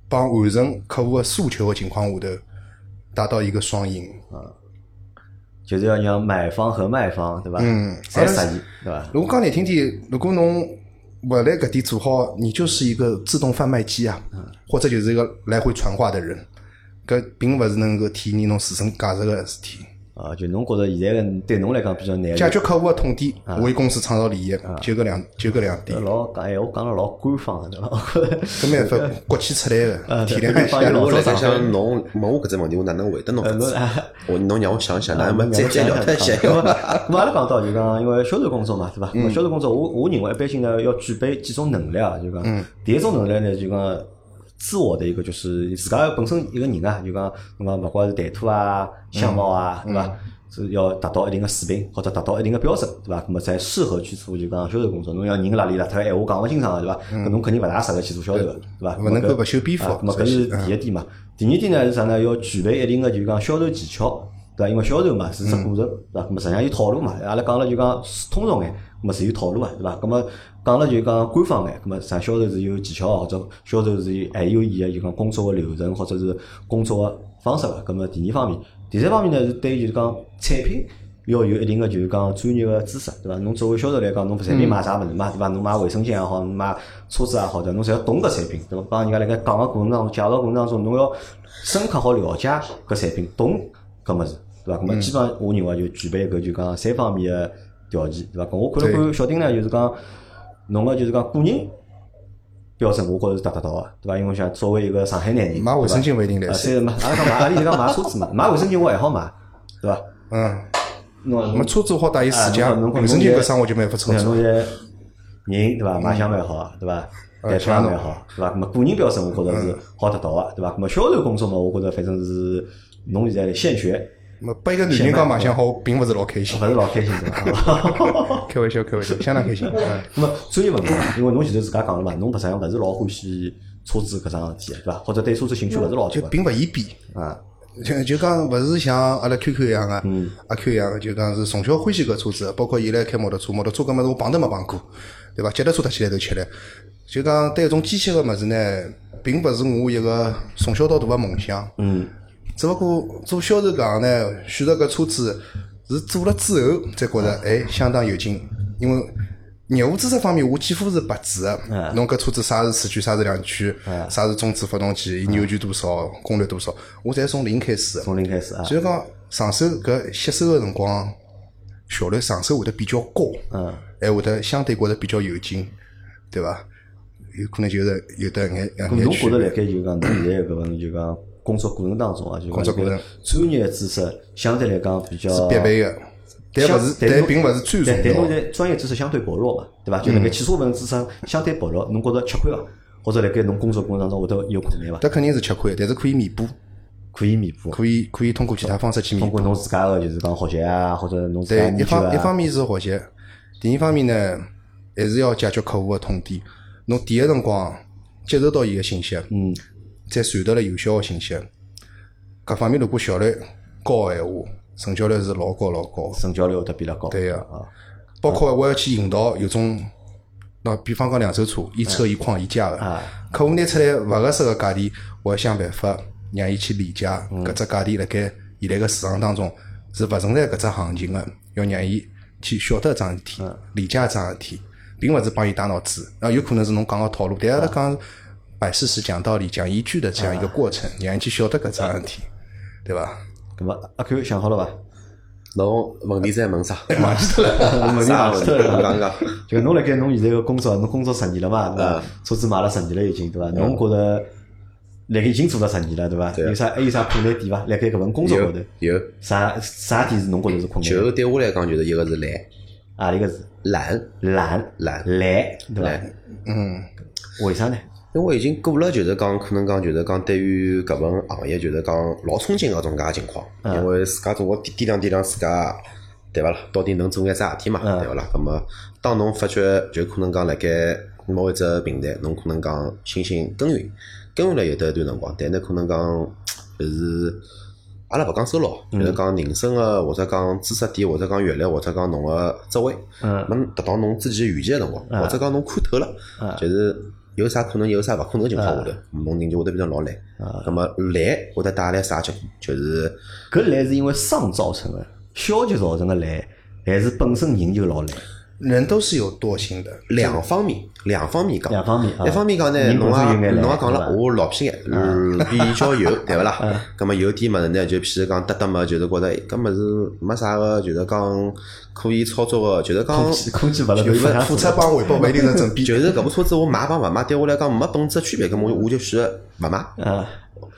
帮完成客户个诉求个情况下头，达到一个双赢。就是要让买方和卖方对伐？嗯侪适宜对伐？如果讲难听点，如果侬勿来搿点做好，你就是一个自动贩卖机啊，或者就是一个来回传话的人，搿并勿是能够体现侬自身价值个事体。啊，就侬觉着现在个对侬来讲比较难，解决客户的痛点，啊为公司创造利益，就搿两就搿两点，老讲闲话讲了老官方的，对伐？搿没办法国企出来 啊个，体谅一下方老早我来想侬问我搿只问题，我哪能回答侬？我侬让我想想，啊那么再再聊脱一下。咁么阿拉讲到就讲，因为销售工作嘛，对伐？销售工作，我我认为一般性呢要具备几种能力啊，就讲第一种能力呢，就讲自我的一个就是自家本身一个人啊，就讲侬讲勿管是谈吐啊、相貌啊，对伐？是要达到一定的水平或者达到一定的标准，对伐？那么才适合去做就讲销售工作。侬要人邋里邋遢，闲话讲勿清爽个，对伐？搿侬肯定勿大适合去做销售个，对伐？勿能够勿修边幅啊咁么搿是第一点嘛。第二点呢是啥呢？要具备一定个就讲销售技巧，对伐？因为销售嘛是只过程，对伐？咁么实际上有套路嘛。阿拉讲了就讲通俗眼，咁么是有套路个，对伐？咁么讲了就讲官方眼，咁么啥销售是有技巧或者销售是有还有伊个就讲工作个流程或者是工作个方式个。咁么第二方面，第三方面呢是对就是讲产品。要有一定个就是讲专业个知识，对伐？侬作为销售来讲，侬产品卖啥物事嘛，对伐？侬卖卫生间也好，侬卖车子也好，对？侬侪要懂搿产品，对伐？帮人家辣盖讲个过程当中，介绍过程当中，侬要深刻好了解搿产品，懂搿物事，对伐？搿么基本上我认为就具备搿就讲三方面个条件，对伐？搿我看了看小丁呢，就是讲侬个就是讲个人标准，我觉着是达得到个，对伐？因为像作为一个上海男人，买卫生巾勿一定来呃，塞三嘛，阿拉讲买，阿里就讲买车子嘛，买卫生巾我还好买，对伐？嗯，侬那么车子好带伊自驾，卫生巾搿生活就没法操作侬。现人对伐？卖相蛮好，对伐？谈吐也蛮好，对伐？咁么个人标准我觉着是好达到个，对伐？咁么销售工作嘛，我觉着反正是侬现在现学，那么拨一个男人讲卖相好，并勿是老开心勿。是老开心对伐？开玩笑，开玩笑，相当开心。嗯咁么专业问题嘛，因为侬前头自家讲了嘛，侬实际上勿是老欢喜车子搿桩事体，对伐？或者对车子兴趣勿是老大就并勿嫌比。啊。就就讲勿是像阿拉 QQ 一样个，嗯阿 Q 一样个，就讲是从小欢喜搿车子，包括伊来开摩托车，摩托车搿物事我碰都没碰过，对伐？脚踏车踏起来都吃力。就讲对搿种机械个物事呢，并勿是我一个从小到大个梦想。嗯，只勿过做销售搿行呢，选择搿车子是做了之后才觉着哎相当有劲，因为业务知识方面我几乎是白纸。个。侬搿车子啥是四驱，啥是两驱，啥是中置发动机，伊扭矩多少，功率多少，我侪从零开始。个。从零开始啊，所以讲上手搿吸收个辰光效率上手会得比较高，嗯，还会得相对觉着比较有劲，对伐？有可能就是有的眼咁眼区侬觉着辣别。盖就讲侬现在搿份就讲工作过程当中啊，就讲工作过程专业知识相对来讲比较是必备个，但相勿是，但并勿是最重但但侬在专业知识相对薄弱嘛，对伐？就辣盖汽车份知识相对薄弱，侬觉着吃亏伐？或者辣盖侬工作过程当中会得有困难伐？这肯定是吃亏，但是可以弥补，可以弥补，可以可以通过其他方式去弥补。通过侬自家个就是讲学习啊，或者侬自家对，一方一方面是学习，第二方面呢，还是要解决客户个痛点。侬第一辰光接收到伊个信息，嗯，再传达了有效个信息，各方面如果效率高个闲话，成交率是老高老高。的。成交率会得比较高。对个啊，包括我要去引导有种，那比方讲两手车，一车一况一价个。啊，客户拿出来勿合适个价钿，我要想办法让伊去理解搿只价钿辣盖现在个市场当中是勿存在搿只行情个，要让伊去晓得搿桩事体，理解搿桩事体，并勿是帮伊打脑子，啊，有可能是侬讲个套路，但阿拉讲摆事实、讲道理、讲依据的这样一个过程，让伊去晓得搿桩事体，对伐？咁么阿 Q 想好了伐？侬问题再问啥？忘记脱了。问题？忘记脱了 侬讲讲。就侬辣盖侬现在个工作，侬工作十年了嘛，对伐嗯？车子买了十年了已经，对伐？侬觉着辣盖已经做了十年了，对伐？有啥还有啥困难点伐？辣盖搿份工作高头，有，啥啥点是侬觉着是困难？就对我来讲，就是一个是懒，啊，一个字懒懒懒懒，对伐？嗯，为啥呢？因为我已经过了，就是讲，可能讲，就是讲，对于搿份行业，就是讲老憧憬搿种介情况，嗯因为自家总归掂掂量掂量自家，对伐啦？到底能做眼啥事体嘛？嗯对伐啦？葛么，当侬发觉，就可能讲，辣盖某一只平台，侬可能讲辛辛耕耘，耕耘了有得一段辰光，但呢，可能讲就是。阿拉勿讲收入，嗯。就是讲人生个，或者讲知识点，或者讲阅历，或者讲侬个职位，嗯。能达到侬自己预期个辰光，或者讲侬看透了，嗯。就是有啥可能有啥勿可能个情况下头，侬人就会得变成老懒。那么懒会得带来啥结果？就是搿懒是因为伤造成的，消极造成的懒，还是本身人就老懒？人都是有惰性的，两方面，两方面讲，两方面啊。一方面讲呢，侬也本身有眼懒侬啊讲了，我老皮眼，嗯，比较油，对勿啦？咁么有点物事呢，就譬如讲得得么，就是觉着哎搿物事没啥个，就是讲可以操作个，就是讲空气空气勿了就是付出帮回报勿一定成正比。就是搿部车子我买帮勿买，对我来讲没本质区别，咁么我就选择勿买，啊，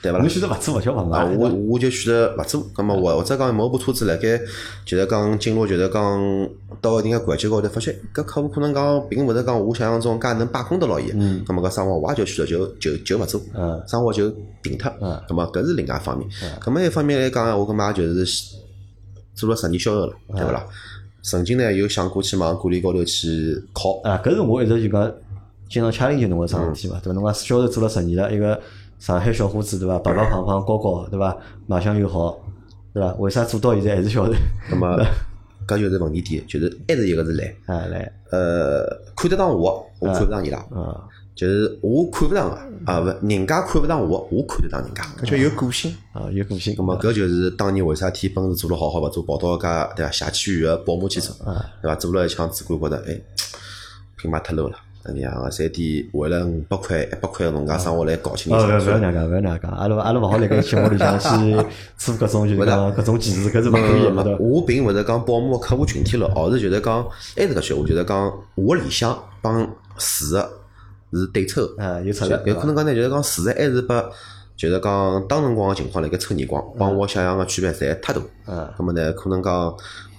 对伐啦侬？选择勿做勿叫勿啊，买，我我就选择勿做，咁么或或者讲某部车子辣盖，就是讲进入就是讲到一定个环节高头，发现搿客户可能讲并勿是讲我想象中介能把控得牢伊，咁么搿生活我也就选择就就就勿做嗯，生活就停脱，嗯。咁么搿是另外一方面，咁么一方面来讲，我搿嘛就是做了十年销售了，对勿啦？曾经呢有想过去往管理高头去考，啊，搿是我一直就讲经常掐领就侬个桩事嗯体嘛，对伐？侬讲销售做了十年了，一个上海小伙子对伐？白白胖胖高高对伐？卖相又好对伐？为啥做到现在还是销售？咁么 搿就是问题点，就是还是一个是懒。啊，懒呃，看得上我，我看不上伊拉，啊，就是我看不上个啊，勿，人家看不上我，我看得上人家。搿叫有个性，啊，有个性咁。么搿就是当年为啥天奔驰做了好好勿做，跑到一家对伐下汽宇个宝马汽车，对伐？做了一枪主管觉得，哎，品牌太 low 了。那娘个，三点为了五百块、一百块个农家生活来搞清哦，勿要。那样讲，勿要那个，阿拉阿拉勿好辣盖节目里向去做搿种就是讲搿种歧视，搿是勿可以个？我并勿是讲宝马个客户群体了，而是就是讲还是搿句话，就是讲我理想帮事实是对抽的。啊，有出入，有可能讲呢，就是讲事实还是把，就是讲当辰光个情况辣盖抽耳光，帮我想象个区别实在太大。嗯咁么呢，可能讲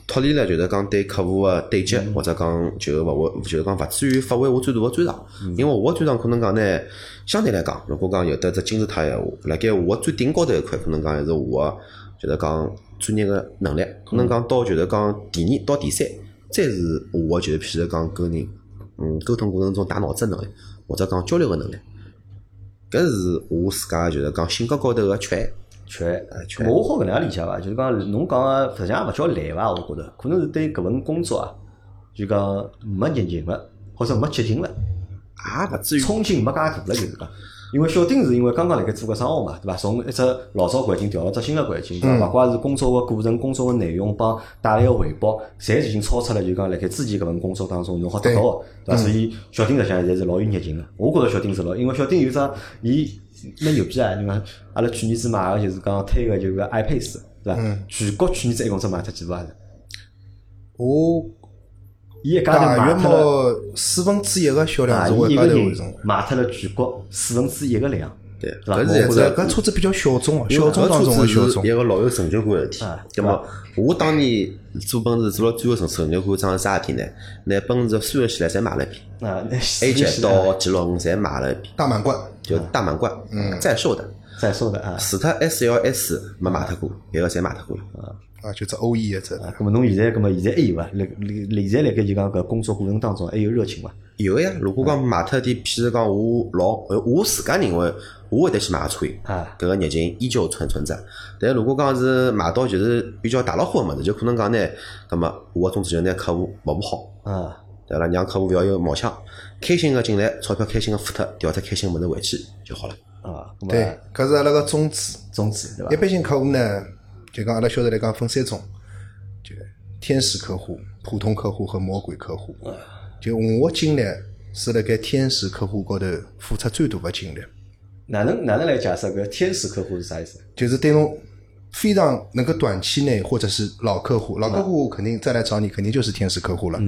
脱离了就是讲对客户个对接，或者讲就勿会，就是讲勿至于发挥我最大个专长。因为我个专长可能讲呢，相对来讲，如果讲有得只金字塔闲话，辣盖我最顶高头一块，可能讲还是我个就是讲专业个能力。可能讲到就是讲第二到第三，再是我个就是譬如讲跟人嗯沟通过程中打脑子能力，或者讲交流个能力。搿是我自家就是讲性格高头个缺陷。缺缺我好搿能样理解伐？就是讲侬讲个实际上勿叫懒伐？我觉着可能是对搿份工作啊，就讲没热情了，或者没激情了，也勿至于冲劲没介大了，就是讲。因为小丁是因为刚刚辣盖做个生活嘛，对伐？从一只老早环境调到只新个环境，对伐？勿怪是工作个过程、工作个内容帮带来个回报，侪已经超出了就讲辣盖之前搿份工作当中侬好得到个，对伐？所以小丁实际上现在是老有热情个。我觉着小丁是老，因为小丁有只伊蛮牛逼啊！你看阿拉去年子买个就是讲推个就个 iPace，对伐？全国去年子一共只卖脱几部啊？我伊一家头卖脱了。四分之一个销量伊一个人。卖脱了全国四分之一个量，对对伐？搿是一只我觉着搿车子比较小众哦，小众当中的小众。一个老有成就感个事体啊。那么我当年做奔驰做了最有成成就感桩是啥事体呢？拿奔驰所有系列侪买了一遍啊，那，A 级到 G 六五侪买了一遍，大满贯，就大满贯，嗯在售的，在售的啊，除脱 S L S 没买脱过，别个侪买脱过了。啊，就只 O E 一只。啊，咁么侬现在咁么现在还有伐？辣辣现在辣盖就讲搿工作过程当中还有热情伐？有个呀，如果讲买脱点，譬如讲我老，呃我自家认为我会得去买个车，啊搿个热情依旧存存在。但如果讲是买到就是比较大老虎个物事，就可能讲呢，葛么我个宗旨就拿客户服务好，啊，对伐？让客户勿要有毛腔，开心个进来，钞票开心个付脱，调只开心个物事回去就好了。啊，对，搿是阿拉个宗旨。宗旨对伐？一般性客户呢，就讲阿拉销售来讲分三种，就天使客户、普通客户和魔鬼客户。就我精力是辣盖天使客户高头付出最大个精力，哪能哪能来解释搿天使客户是啥意思？就是对侬非常能够短期内或者是老客户，老客户肯定再来找你，肯定就是天使客户了，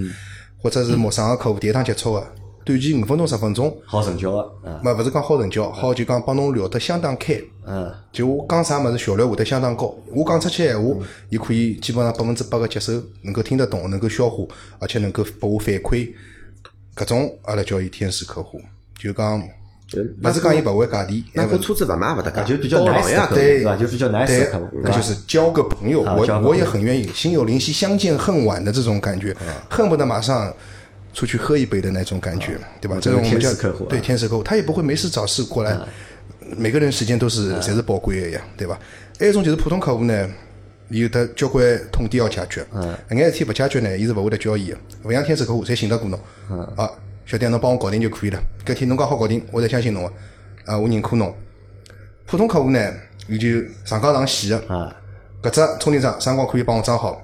或者是陌生个客户，第一趟接触个，短期五分钟十分钟，好成交个啊，嘛勿是讲好成交，好就讲帮侬聊得相当开。嗯，就我讲啥物事效率会得相当高，我讲出去闲话，伊可以基本上百分之百个接受，能够听得懂，能够消化，而且能够拨我反馈，搿种阿拉叫伊天使客户，就讲勿是讲伊勿会价钿，那个车子勿买勿得啊介，就比较包 nice 的对对伐？就比较 nice 那就是交个朋友，我我也很愿意，心有灵犀，相见恨晚的这种感觉，恨不得马上出去喝一杯的那种感觉，对吧？这种我们叫对天使客户，他也不会没事找事过来，每个人时间都是侪是宝贵的呀，对吧？还有一种就是普通客户呢。有得交关痛点要解决，搿眼事体勿解决呢，伊是勿会得交易的，勿像天使客户，侪信得过侬。啊，小弟侬帮我搞定就可以了，搿天侬讲好搞定，我才相信侬个，啊，我认可侬。普通客户呢，伊就上纲上线个，啊，搿只充电桩啥辰光可以帮我装好？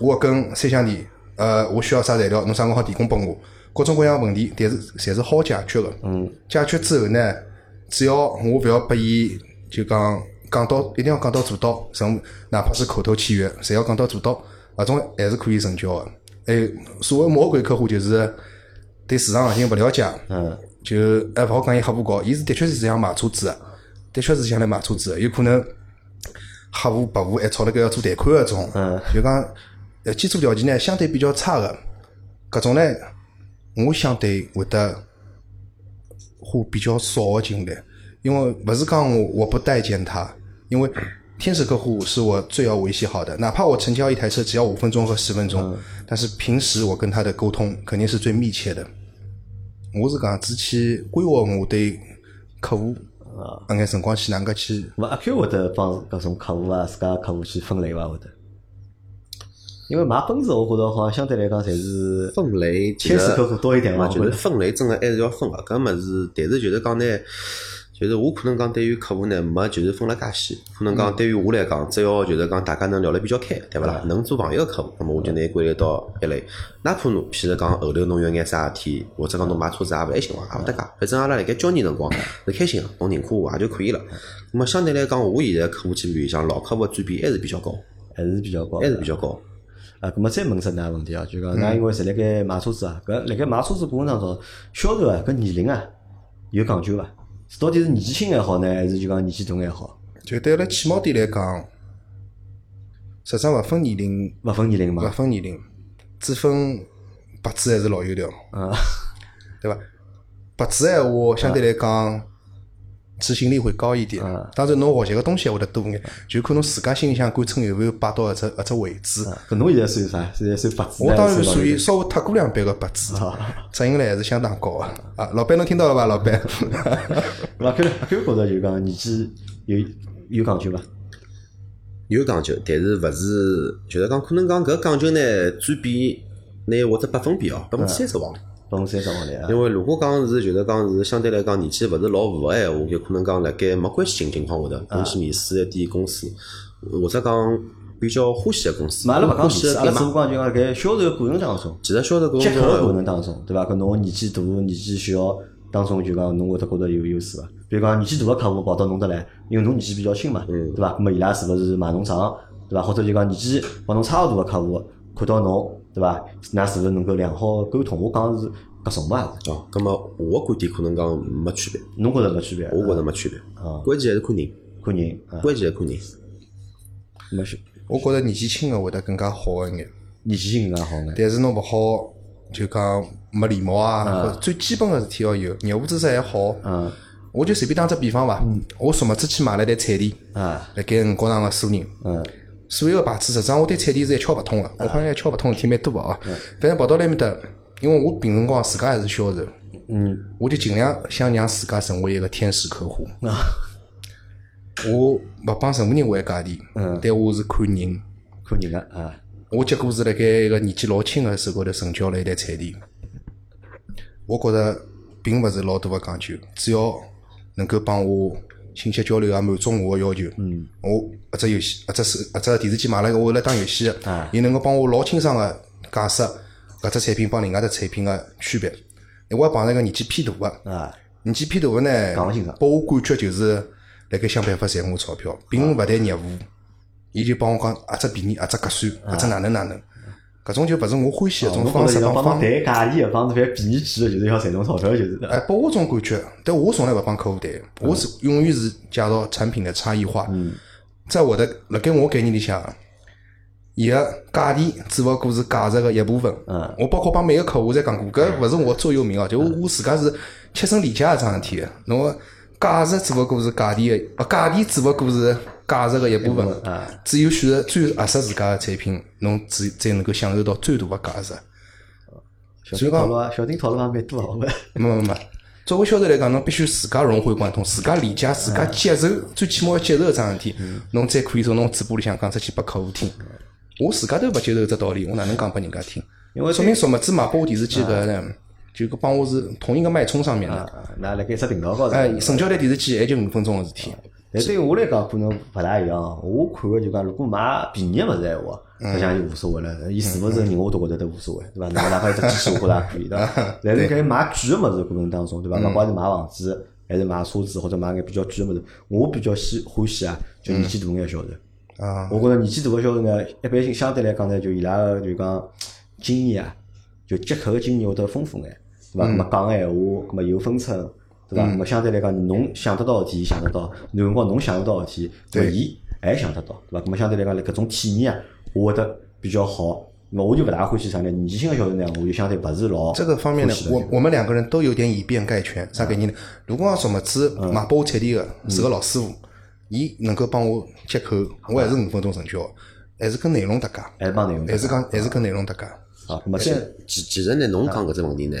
我跟三兄弟呃，我需要啥材料，侬啥辰光好提供拨我，各种各样问题，但是侪是好解决个。嗯，解决之后呢，只要我勿要拨伊就讲讲到，一定要讲到做到，甚哪怕是口头契约，侪要讲到做到，搿种还是可以成交个。还有所谓魔鬼客户就是对市场行情勿了解，嗯，就还勿好讲伊黑户搞，伊是的确是想买车子个，的确是想来买车子个，有可能客户白户还炒了个要做贷款个种，嗯，就讲呃基础条件呢相对比较差个，搿种呢，我相对会得花比较少个精力，因为勿是讲我我不待见他，因为天使客户是我最要维系好的，哪怕我成交一台车只要五分钟和十分钟，但是平时我跟他的沟通肯定是最密切的。我是讲只去规划我对客户啊，搿眼辰光去哪能介去咁阿 Q 会得帮搿种客户啊，自家客户去分类伐？会得？因为买奔驰，我觉着好像相对来讲侪是分类天使客户多一点嘛啊，就是分类真的还是要分个。搿物事，但是就是讲呢，就是我可能讲对于客户呢，没就是分了介细。可能讲对于我来讲，只要就是讲大家能聊得比较开，对勿啦？能做朋友个客户，那么我就拿伊归类到一类。哪怕侬譬如讲后头侬有眼啥事体，或者讲侬买车子也勿开心个，也勿搭界。反正阿拉辣盖交易辰光是开心个，侬认可我也就可以了。那么相对来讲，我现在客户基本里向老客户个占比还是比较高，还是比较高，还是比较高。啊，咁么再问只哪问题啊，就讲㑚因为侪辣盖买车子啊，搿辣盖买车子过程当中，销售啊搿年龄啊有讲究伐？是到底是年纪轻还好呢，还是就讲年纪大还好？就对阿拉起毛点来讲，实际上勿分年龄，勿分年龄勿嘛？分年龄，只分白纸还是老油条，啊，对伐？白纸闲话相对来讲，执行力会高一点嗯。当然，侬学习个东西会得多眼，就看侬自家心里向杆秤有没有摆到搿只搿只位置。搿侬现在算啥？现在算白纸呢？我当然属于稍微脱过两班个白纸啊，执行力还是相当高个。啊，老板侬听到了伐？老板，阿 Q 阿 Q 觉着就讲年纪有有讲究伐？有讲究，但是勿是，就是讲可能讲搿讲究呢，占比拿或者百分比哦，百分之三十往里。百分之三十往里啊？因为如果讲是就是讲是相对来讲年纪勿是老大个闲话，就可能讲辣盖没关系性情况下头，侬去面试一点公司，或者讲比较欢喜个公司，嘛，阿拉勿讲面试，阿拉。只不过讲就讲搿销售过程当中，其实销售过接客个过程当中，对伐？搿侬年纪大、年纪小当中，就讲侬会得觉着有优势伐？比如讲年纪大个客户跑到侬搭来，因为侬年纪比较轻嘛，嗯对伐？咾么伊拉是勿是买侬账，对伐？或者就讲年纪帮侬差勿多个客户看到侬，对伐？㑚是勿是能够良好地沟通？我讲是搿种嘛，哦，葛末我个观点可能讲没区别，侬觉着没区别？我觉着没区别，啊，关键还是看人，看人啊，关键还看人。没事我觉着年纪轻个会得更加好一眼。年纪轻更加好眼。但是侬勿好就讲没礼貌啊，最基本个事体要有，业务知识还好。嗯我就随便打只比方伐，我昨末子去买了一台彩电，啊辣盖五角场个苏宁，嗯所有个牌子实际上我对彩电是一窍勿通个，我好像一窍勿通事体蛮多个哦。反正跑到埃面搭，因为我平辰光自家还是销售，嗯我就尽量想让自家成为一个天使客户。啊 我勿帮任何人还价钿，嗯但我是看人。看人个啊我结果是辣盖一个年纪老轻个手高头成交了一台彩电。我觉着并勿是老大个讲究，只要能够帮我信息交流也满足我个要求。嗯，我一只游戏，一只手，一只电视机买了个，我来打游戏个啊，伊能够帮我老清爽个解释搿只产品帮另外只产品个区别。我还碰着一个年纪偏大个，啊。年纪偏大个呢拨我感觉就是辣盖想办法赚我钞票，并勿谈业务。伊就帮我讲，啊只便宜，啊只合算，啊只哪能哪能，搿种就勿是我欢喜个种方式帮侬。谈价钿个，帮侬谈便宜几个，就是要赚侬钞票，就是的。哎，拨我种感觉，但我从来勿帮客户谈，我是永远是介绍产品的差异化。在我的辣盖我概念里向，伊个价钿只勿过是价值个一部分。嗯我包括帮每个客户侪讲过，搿勿是我座右铭哦，就我我自家是切身理解搿桩事体个。侬个价值只勿过是价钿个，呃，价钿只勿过是价值个一部分。啊只有选择最合适自家个产品，侬只才能够享受到最大个价值。小丁讨论啊，小丁讨论也蛮多啊，没没没，作为销售来讲，侬必须自家融会贯通，自家理解，自家接受，最起码要接受搿桩事体，侬才可以从侬嘴巴里向讲出去拨客户听。我自家都勿接受这道理，我哪能讲拨人家听？因为说明什么子买拨我电视机搿呢，就帮我是同一个脉冲上面的。啊，那辣盖一只频道高头。哎，成交台电视机也就五分钟个事体。但对于我来讲，可能勿大一样。我看个就讲，如果买便宜个物事闲话，实际上就无所谓了。伊是勿是人我都觉得都无所谓，对伐？哪哪怕一只机器我觉着也可以，对伐？但是搿买贵个物事过程当中，对伐？勿管是买房子还是买车子或者买眼比较贵个物事，我比较喜欢喜啊，就年纪大眼销售。啊，我觉着年纪大个销售呢，一般性相对来讲呢，就伊拉个就讲经验啊，就接客个经验会得丰富眼，对伐？那么讲个闲话，那么有分寸，对伐？那么相对来讲，侬想得到个事体，伊想得到；有辰光侬想得到个事体，伊还想得到，对伐？那么相对来讲，搿种体验啊，我会得比较好。那么我就勿大欢喜啥呢？年纪轻个销售呢，我就相对勿是老这个方面呢我我们两个人都有点以偏概全。啥概念呢？如果讲什么子买拨我菜钿个是个老师傅，伊能够帮我接口，我还是五分钟成交，还是跟内容搭界，还是帮内容搭界还是讲还是跟内容搭界。啊。那么其其实呢，侬讲搿只问题呢，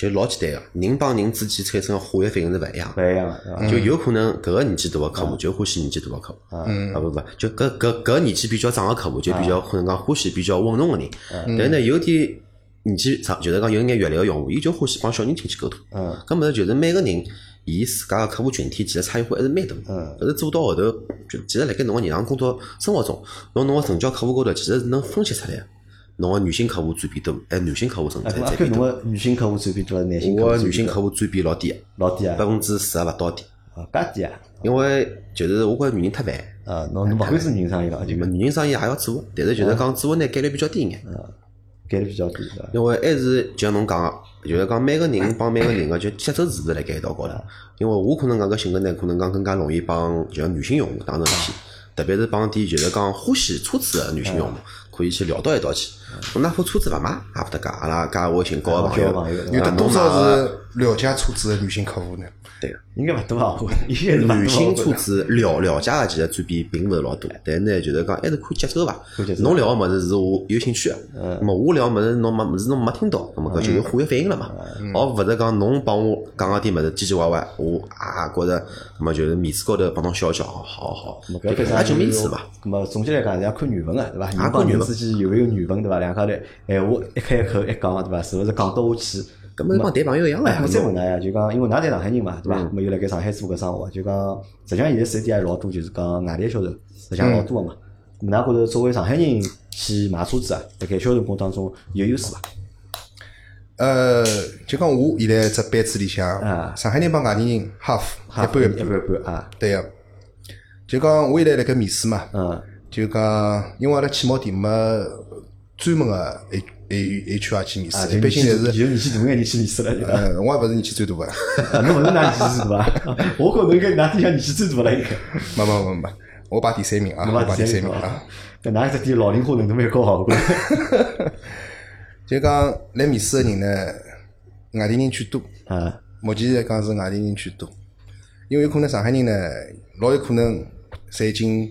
就老简单个，人帮人之间产生个化学反应是勿一样的。勿一样个，就有可能搿个年纪大个客户就欢喜年纪大个客户，啊不不，就搿搿搿个年纪比较长个客户就比较可能讲欢喜比较稳重个人，但是呢有点年纪长，就是讲有眼阅历个用户，伊就欢喜帮小人进去沟通。嗯，搿么就是每个人伊自家个客户群体其实差异化还是蛮大。嗯，但是做到后头，就其实辣盖侬个日常工作生活中，侬侬个成交客户高头其实是能分析出来的。侬个女性客户占比多，还是男性客户占哎，占搿搿侬？个女性客户占比多还是男性客户我个女占比多？性客户占比老低的，老低啊百，分之四十勿到点。啊，介低啊，因为就是我觉着女人太烦，啊，侬侬勿欢喜女人生意了，就就女人生意也要做，但是就是讲做呢概率比较低眼。概率比较低？因为还是就像侬讲个，就是讲每个人帮每个人个就节奏是勿是辣盖一道高头。因为我可能讲个性格呢，可能讲更加容易帮就像女性用户打成一片，特别是帮点就是讲欢喜车子个女性用户，可以去聊到一道去。侬哪怕车子勿买也勿搭界，阿拉加微信交个朋友有的多少是了解车子的女性客户呢？对个。应该勿多啊，我应该是勿多啊男性车子了了解个其实占比并勿是老多，但是呢，就是讲还是看节奏伐看节。奏侬聊个物事是我有兴趣个，那么我聊个物事侬没是侬没听到，那么搿就有化学反应了嘛。而勿是讲侬帮我讲个点物事唧唧歪歪，我也觉着，那么就是面子高头帮侬笑笑，好好好，搿也就面子嘛。。咁么总结来讲，是要看缘分个，对伐？人帮人之间有没有缘分，对伐？两家头闲话一开口一讲，对伐？是勿是讲得下去？搿么帮谈朋友一样个哎，呀我。再问㑚呀，就讲因为㑚侪上海人嘛，对伐？嗯咁么又辣盖上海做搿生活，就讲实际上现在四 S 店也老多，就是讲外地销售，实际上老多个嘛。咁㑚觉着作为上海人去买车子啊，辣盖销售过程当中有优势伐？呃，就讲我现在只班子里向啊，上海人帮外地人 half 哈一半一一半半。一半啊，对个，就讲我现在辣盖面试嘛，嗯就讲因为阿拉汽贸店没专门个 H H HR 去面啊，试，一般性侪是，就年纪大眼人去面试了，对伐？呃，我也勿是年纪最大个，勿是 拿年纪最大伐？我觉着侬应该拿底下年纪最大了，应该。没没没没，我排第三名啊，侬我排第三名啊。搿哪一只店老龄化程度蛮高哦，我觉着。就讲来面试个人呢，外地人居多，啊，目前来讲是外地人居多，因为有可能上海人呢，老有可能侪已经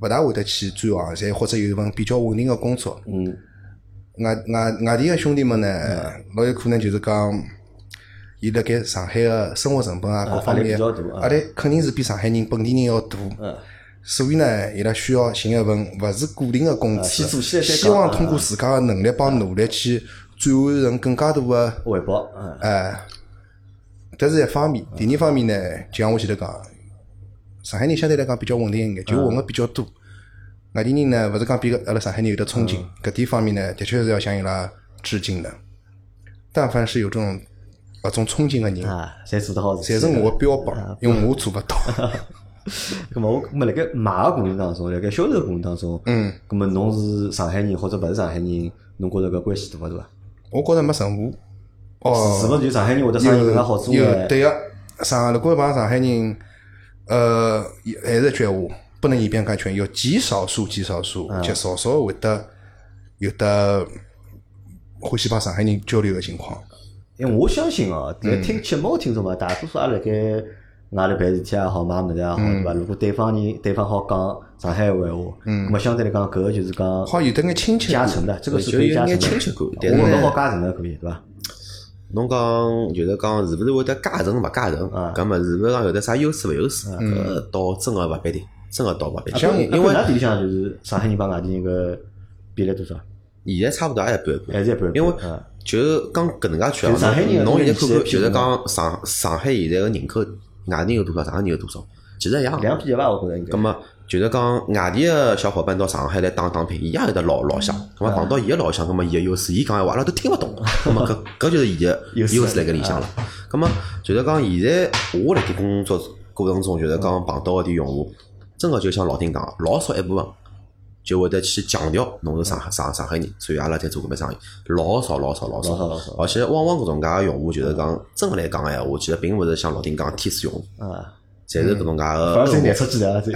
勿大会得去转行，侪或者有一份比较稳定个工作。嗯，外外外地个兄弟们呢，老有可能就是讲，伊辣盖上海个生活成本啊各方面压力肯定是比上海人本地人要大。嗯。所以呢，伊拉需要寻一份勿是固定个工资，希望通过自家个能力帮努力去转换成更加大个回报，嗯，哎，这是一方面。第二方面呢，就像我前头讲，上海人相对来讲比较稳定一眼，就混个比较多。外地人呢，勿是讲比阿拉上海人有得憧憬，搿点方面呢，的确是要向伊拉致敬的。但凡是有这种搿种憧憬个人，啊，侪做得好。侪是我个标榜，因为我做勿到。咁么我，咁么辣盖买个过程当中，辣盖销售过程当中，嗯，咁么侬是上海人或者勿是上海人，侬觉着搿关系大勿大啊？我觉着没任何。哦，是勿是就上海人会得生意更加好做有？对个，上如果帮上海人，呃，还是一句闲话，不能以偏概全，有极少数、极少数，极少数会得有的欢喜帮上海人交流个情况。因为我相信哦，来听节目个听众嘛，大多数也辣盖外头办事体也好，买物事也好，对伐？如果对方人对方好讲上海话闲话，嗯，咁么相对来讲，搿个就是讲好有得眼亲切感，加成的，这个是可以加成的。亲切感我但是呢觉着好加成的可以，对伐？侬讲就是讲是勿是会得加成勿加成？啊咁么是勿是讲有得啥优势勿优势？搿倒真个勿必定，真个倒勿必定。像因为里向就是上海人帮外地人个比例多少？现在差勿多也一半一半。还是一半？因为嗯就讲搿能介句就是上海人啊，侬现在看看，这个就是讲上上海现在个人口，外地人有多少，上海人有多少，其实一样。两比一伐？我觉着应该。咁么就是讲外地个小伙伴到上海来打打拼，伊也有得老老乡，咁么碰到伊个老乡，咁么伊个优势，伊讲闲话阿拉都听勿懂，咁么搿 搿就是伊个优势辣盖里向了。咁么就是讲现在我辣盖工作过程中，就是讲碰到个点用户，真个就像老丁讲，老少一部分就会得去强调侬是上海上上海人，所以阿拉在做搿笔生意，老少老少老少，而且往往搿种介个用户，就是讲真个来讲个闲话，其实并勿是像老丁讲天使用。户。啊，侪是搿种介个，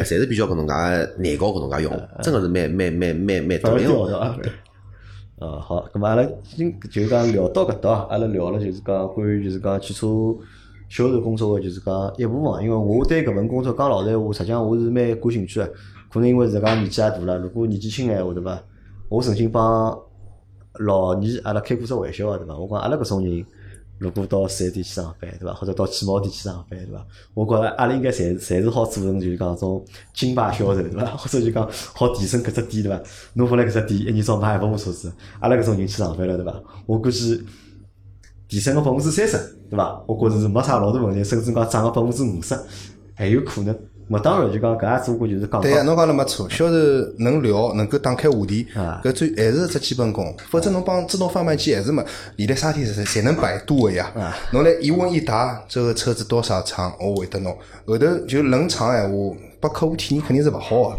侪是比较搿种介个难搞搿种介用户，真个是蛮蛮蛮蛮蛮多因为掉的啊。呃，好，咁么阿拉今就是讲聊到搿搭啊，阿拉聊了就是讲关于就是讲汽车销售工作个就是讲一部分，因为我对搿份工作讲老实闲话，实际上我是蛮感兴趣个。可能因为自家年纪也大了，如果年纪轻个闲话对伐？我曾经帮老年阿拉开过只玩笑个对伐？我讲阿拉搿种人。如果到四 S 店去上班，对伐？或者到汽贸店去上班，对伐？我觉着阿拉应该侪侪是好做成就是讲种金牌销售，对伐？或者就讲好提升搿只店，对伐？侬本来搿只店一年早卖一百部车子，阿拉搿种人去上班了，对伐？我估计提升个百分之三十，对伐？我觉着是没啥老大问题，甚至讲涨个百分之五十还有可能。么当然就讲搿也只不过就是讲对呀，讲侬讲了没错，销售能聊，能够打开话题，啊搿最还是只基本功。否则侬帮自动贩卖机还是没，现在啥天侪侪能百度个呀啊。侬来一问一答，这个车子多少长，我会得侬。后头就冷场闲话，拨客户体验肯定是勿好个。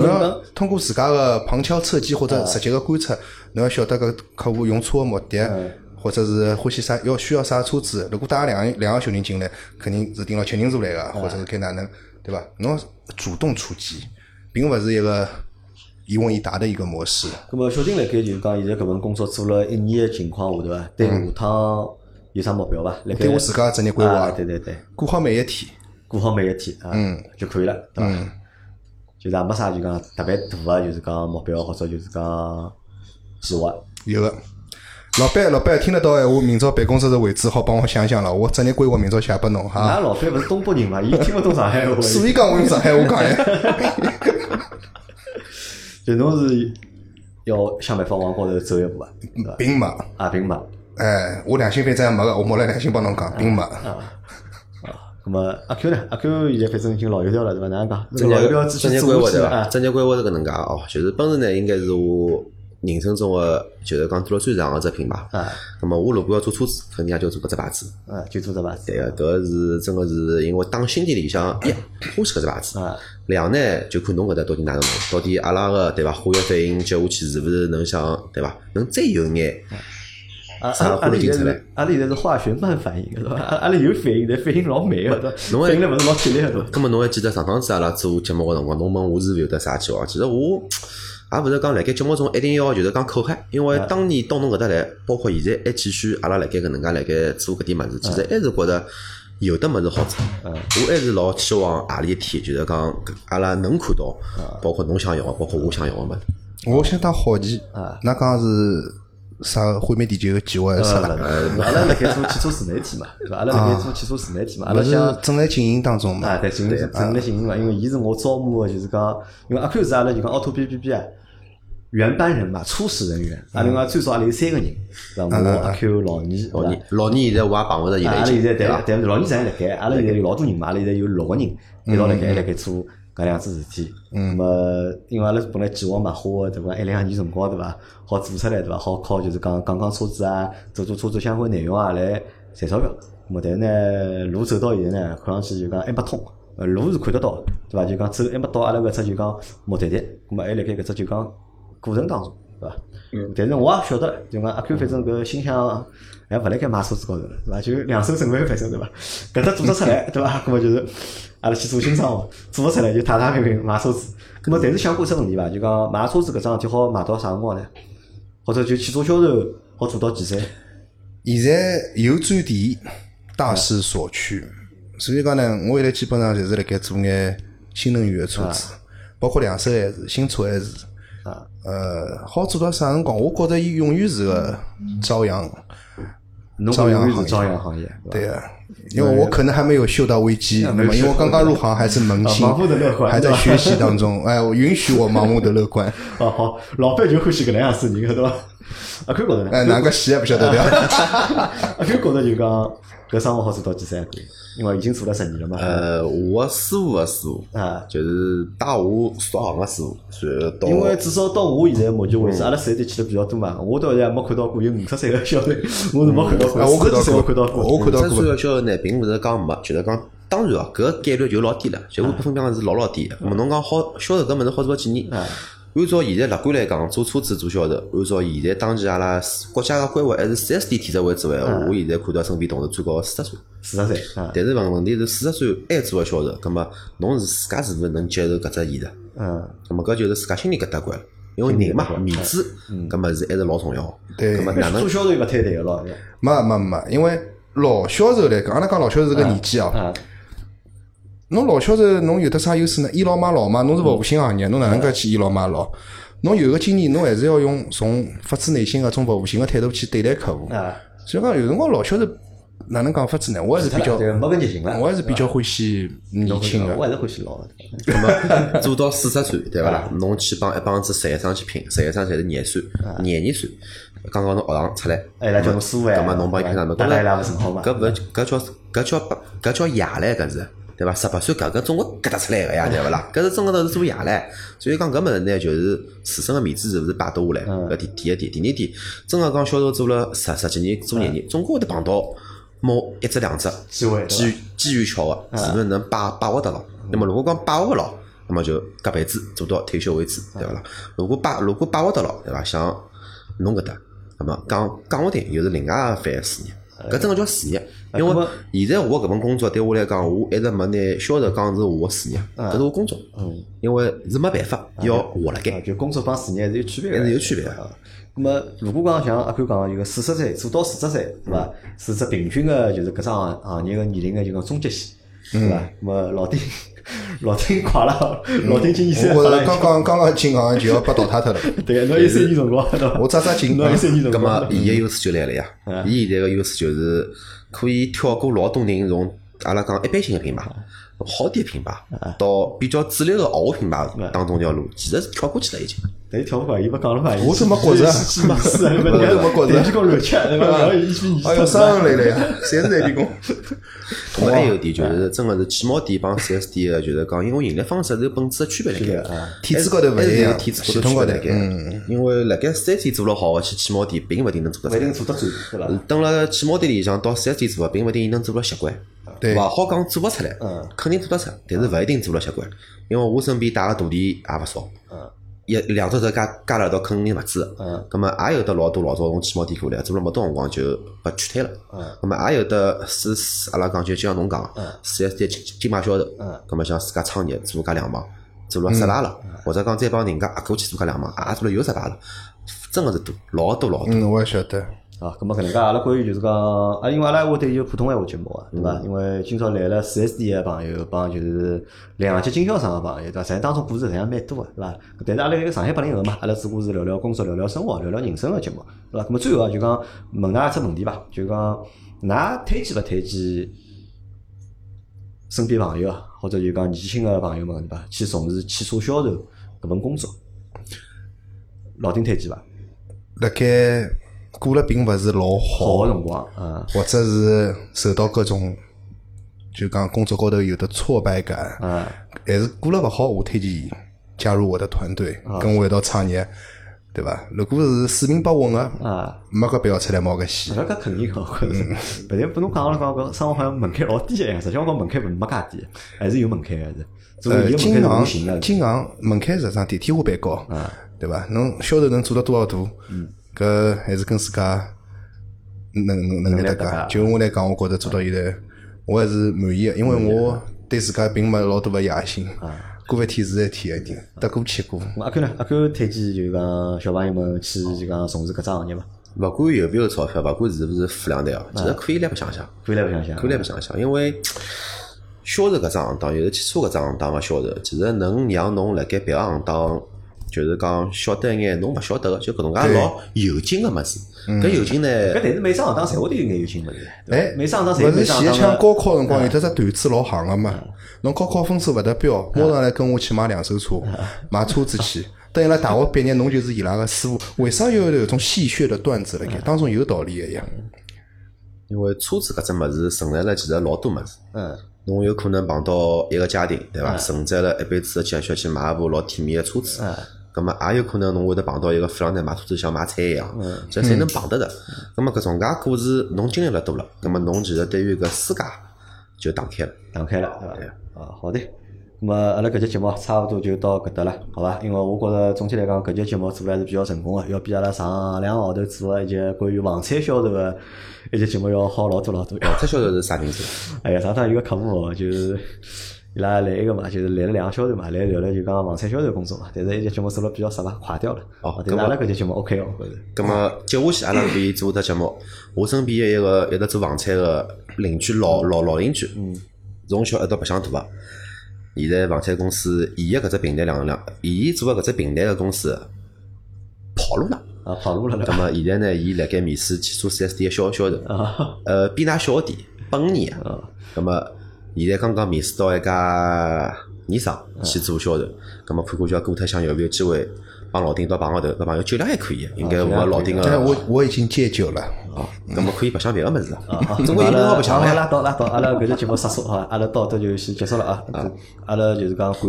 侬要通过自家个旁敲侧击或者直接个观察，侬要晓得搿客户用车个目的，或者是欢喜啥要需要啥车子。如果带两个两个小人进来，肯定是订了七人座来个，或者是开哪能，对伐？侬主动出击，并勿是一个一问一答的一个模式。那么小丁辣盖就是讲现在搿份工作做了一年的情况下，头啊？对下趟有啥目标伐？对我自家个职业规划啊，对对对，过好每一天。过好每一天啊，就可以了，对伐？就是也没啥就讲特别大个，就是讲目标或者就是讲计划。有个老板，老板听得到闲话，明朝办公室的位置好帮我想想了。我职业规划明朝写拨侬㑚哈。老板勿是东北人嘛，伊听勿懂上海话，所以讲我用上海话讲呀。就侬是要想办法往高头走一步啊，对伐？并没，啊，并没。哎，我良心反正没个，我摸了良心帮侬讲，并没。啊，那么阿 Q 呢？阿 Q 现在反正已经老油条了，对伐？哪能讲？职老油业条之前职业规划对伐？啊，职业规划是搿能介哦，就是奔驰呢，应该是我人生中个就是讲做了最长个只品牌。啊那么我如果要做车子，肯定也就做搿只牌子。啊，就做这牌子。对个，搿是真个是因为打心底里向一欢喜搿只牌子啊，两呢就看侬搿搭到底哪能弄，到底阿拉个对伐化学反应接下去是勿是能像对伐，能再有眼啊，啥阿拉现在是阿拉现在是化学慢反应，是伐？阿阿拉有反应，但反应老慢个，对反应了勿是老激烈个，对伐？咁么侬还记得上趟子阿拉做节目个辰光，侬问我是勿是有得啥计划？其实我也勿是讲辣盖节目中一定要就是讲口嗨，因为当年到侬搿搭来，包括现在还继续阿拉辣盖搿能介辣盖做搿点物事，其实还是觉着有的物事好做。我还是老期望何里一天就是讲搿阿拉能看到，包括侬想要个，包括我想要个物事。我相当好奇，啊㑚讲是啥毁灭地球个计划是啥？呃，阿拉辣盖做汽车自媒体嘛，对伐？阿拉辣盖做汽车自媒体嘛，阿拉想正在进行当中嘛啊，？对，正正正在进行嘛，因为伊是我招募个，就是讲，因为阿 Q 是阿拉就讲 auto B B B 啊，原班人马，初始人员，阿拉讲最少阿拉有三个人，对伐？我阿 Q 老二，老年？老年现在我也碰勿着伊拉阿拉现在对对伐？但老二实际辣盖，阿拉现在有老多人嘛，阿拉现在有六个人一道辣盖辣盖做搿两桩事体。嗯。么，因为阿拉本来计划嘛，花个对伐一两年辰光对伐，好做出来对伐？好靠就是讲讲讲车子啊，做做车子相关内容啊来赚钞票。么但是呢，路走到现在呢，看上去就讲还没通。呃，路是看得到的，对伐？就讲走还没到阿拉搿只就讲目的地，咁么还辣盖搿只就讲过程当中，对伐？但是我也晓得了，就讲阿 Q 反正搿心想还勿辣盖买车子高头了，对伐？就两手准备反正对伐？搿只做得出来，对伐？搿么就是阿拉去做新生活，做勿出来就踏踏平平买车子。搿么但是想过一只问题伐？就讲买车子搿桩事体好买到啥辰光呢？或者就汽车销售好做到几岁？现在有转店，大势所趋。所以讲呢，我现在基本上就是辣盖做眼新能源个车子，包括两手还是新车还是。啊，呃，好做到啥辰光？我觉着伊永远是个朝阳，朝阳行业朝阳行业，对因为我可能还没有嗅到危机，那么因为我刚刚入行还是萌新还在学习当中。哎，我允许我盲目的乐观。哦好，老板就欢喜搿能样子人，对伐？阿 Q 觉着呢？哎，哪个戏也不晓得对伐？阿 Q 觉着就讲搿生活好做到几岁？因为已经做了十年了嘛。呃，我师傅个师傅，啊，就是带我入行个师傅，然后到因为至少到我现在目前为止，阿拉十一点去的比较多嘛，我到现在没看到过有五十岁个小孩，我是没看到过，啊 我看到四十几岁我看到过，过。我看到过这岁。个小孩呢，并勿是讲没，就是讲，当然哦，搿概率就老低了，就我百分比讲是老老低的。咾么侬讲好销售搿物事好做几年？啊按照现在乐观来讲，做车子做销售，按照现在当前阿拉国家个规划还是四 S 店体制为主个闲话，我现在看到身边同事最高四十岁。四十岁啊，但是问问题是四十岁还做个销售，葛么侬是自家是勿是能接受搿只现实？嗯，葛么搿就是自家心里搿搭关。了。因为人嘛，面子搿么是还是老重要。对。葛么哪能？做销售又勿摊台个咯，没没没，因为老销售来讲，阿拉讲老销售这个年纪啊，啊，侬老销售侬有得啥优势呢？倚老卖老嘛，侬是服务性行业，侬哪能介去倚老卖老？侬有个经验，侬还是要用从发自内心个种服务性个态度去对待客户。啊，所以讲，有辰光老销售哪能讲法子呢？我还是比较，对没搿热情了。我还是比较欢喜年轻个。我还是欢喜老的。那么做到四十岁，对伐啦？侬去帮一帮子实习生去拼，实习生侪是廿岁、廿二岁，刚刚从学堂出来，哎，伊拉叫侬师傅哎，葛么侬帮伊拼哪能？大家伊拉勿是好嘛？搿勿搿叫搿叫搿叫爷唻，搿是对伐？十八岁搿个总归搿搭出来个呀，对勿啦？搿是真个头是做爷唻，所以讲搿物事呢，就是自身个面子是勿是摆得下来？搿第第一点，第二点，真个讲销售做了十十几年，做廿年，总归会得碰到某一只两只机会机遇机遇巧个，是勿是能把把握得牢？那么如果讲把握勿牢，那么就搿辈子做到退休为止，对勿啦？如果把如果把握得牢，对伐？像侬搿搭，那么讲讲勿定又是另外一番事业。搿真个叫事业，因为现在我搿份工作对我来讲，我一直没拿销售讲是我个事业，搿是我工作。嗯，因为是没办法要活辣啊盖，就工作帮事业还是有区别的，还是有区别的。啊。那么，如果讲像阿宽讲，有个四十岁做到四十岁，对伐？是只平均个，就是搿只行行业个年龄个就讲终极线，对伐？那么老丁 老丁快了，老丁今年三十我了已经，刚刚刚刚进行就要被淘汰脱了。对，侬有三年辰光？我扎扎进侬有三年辰葛光么，伊个优势就来了呀。伊现在个优势就是可以跳过老多人从阿拉讲一般性个品牌、好点品牌到比较主流个豪华品牌当中条路，其实是跳过去了已经。但是跳不快，伊勿讲了嘛？我怎么觉着西西马斯，我怎么觉着电机工乱吃，对伐？然后伊比你哎哟，伤人来了呀！侪是男员工。同埋还有一点就是，真个是汽贸店帮四 S 店个，就是讲，因为盈利方式是有本质个区别辣盖。对啊，体制高头勿还是一样，有体制系统高头高头区别辣盖。因为辣盖四 S 店做了好个，去汽贸店并勿一定能做得。勿一定做得转，对伐？等辣汽贸店里向到四 S 店做个，并勿一定能做了习惯。对勿好讲做勿出来嗯，肯定做得出，但是勿一定做了习惯。因为我身边带个徒弟也勿少，嗯一两只手加加了一道肯定勿止的。嗯，咁么也有得老多老早从汽贸店过来，做了没多辰光就被取退了。嗯，咁么也有得是是阿拉讲就就像侬讲嗯，四 S 店金金牌销售，嗯，咁么像自家创业做家两忙，做了失败了，或者讲再帮人家阿过去做家两忙，也做了又失败了，真个是多，老多老多。嗯，我也晓得。啊，咁么搿能介，阿拉关于就是讲，啊，因为阿拉会得有普通闲话节目啊，对伐？因为今朝来了四 S 店个朋友，帮就是两级经销商个朋友，对伐？实际当中故事实际上蛮多个，对伐？但是阿拉一个上海八零后嘛，阿拉只不过是聊聊工作、聊聊生活、聊聊人生个节目，对伐？咁么最后啊，就讲问㑚一只问题伐，就讲㑚推荐勿推荐身边朋友啊，或者就讲年轻个朋友们，对伐？去从事汽车销售搿份工作，老丁推荐伐？辣盖过了并勿是老好好个，辰光，啊或者是受到各种就讲工作高头有的挫败感，嗯。还是过了勿好，我推荐伊加入我的团队，跟我一道创业，对伐？如果是四平八稳个，啊，没搿必要出来冒个险。搿搿肯定个，我觉着是。反正拨侬讲了讲搿生活好像门槛老低个样子，实际上讲门槛勿没介低，还是有门槛个是。做呃，伊个金门槛是无行形个。金行门槛实际上比天花板高，啊对伐？侬销售能做到多少大？搿还是跟自家能能能力搭能力搭界界。就我来讲，我觉着做到现在，我还是满意个，因为我对自家并没老多个野心。过一天是一天一定，得过且过。阿 Q 呢？阿 Q 推荐就讲小朋友们去就讲从事搿只行业伐？勿管有没有钞票，勿管是勿是富两代哦，其实可以来白相相。可以来白相相。可以来白相相，因为销售搿只行当，尤其汽车搿只行当个销售，其实能让侬辣盖别个行当，就是讲晓得一眼侬勿晓得个，就搿能介老有劲个物事。搿有劲呢，搿但是每只行当侪会得有眼有劲物事。哎，每只行当侪勿是前一枪高个。考辰光有得只段子老行个嘛？侬高考分数勿达标，马上来跟我去买两手车，买车子去，等伊拉大学毕业，侬就是伊拉个师傅。为啥要有种戏谑的段子辣盖？当中有道理个呀。因为车子搿只物事承载了其实老多物事。嗯，侬有可能碰到一个家庭，对伐？承载了一辈子的积蓄去买一部老体面的车子。嗯。咁么也有可能侬会得碰到一个富二代买车子像买菜一样，这侪能碰得着。咁么搿种介故事侬经历了多了，咁么侬其实对于搿世界就打开了。打开了，对伐？啊，好的。咁么阿拉搿节节目差勿多就到搿搭了，好伐？因为我觉着总体来讲搿节节目做了还是比较成功个，要比阿拉上两个号头做个一节关于房产销售个一节节目要好老多老多。房产销售是啥名字？哎呀，上趟有个客户哦，就是。伊拉来一个嘛，就是来了两个销售嘛，来聊了就讲房产销售工作嘛。但是一节节目做了比较失败，垮掉了。哦，但是阿拉搿节节目 OK 哦，觉着。咁么接下去阿拉可以做只节目。我身边一个一直做房产个邻居老老老邻居，嗯，从小一道白相大个。现在房产公司，伊个搿只平台两两，伊做个搿只平台个公司跑路了。啊，跑路了。咁么现在呢，伊辣盖面试汽车四 S 店销销售。啊。呃，比㑚小点，八五年啊。咁么。现在刚刚面试到一家尼桑去做销售，咁么看看叫过脱想有没有机会帮老丁到碰个头，搿朋友酒量还可以，应该我老丁个。我我已经戒酒了。哦，咁么可以白相别个物事啊。中国有好白相好，拉倒拉倒，阿拉搿只节目结束好，阿拉到这就先结束了啊。阿拉就是讲感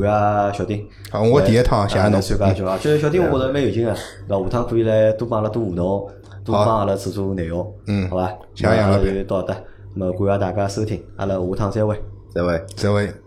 谢小丁。好，我第一趟谢谢侬。参加就是小丁，我觉着蛮有劲个，那下趟可以来多帮阿拉多互动，多帮阿拉做做内容。嗯，好吧。谢谢杨老就到这，咁么感谢大家收听，阿拉下趟再会。再会，再会。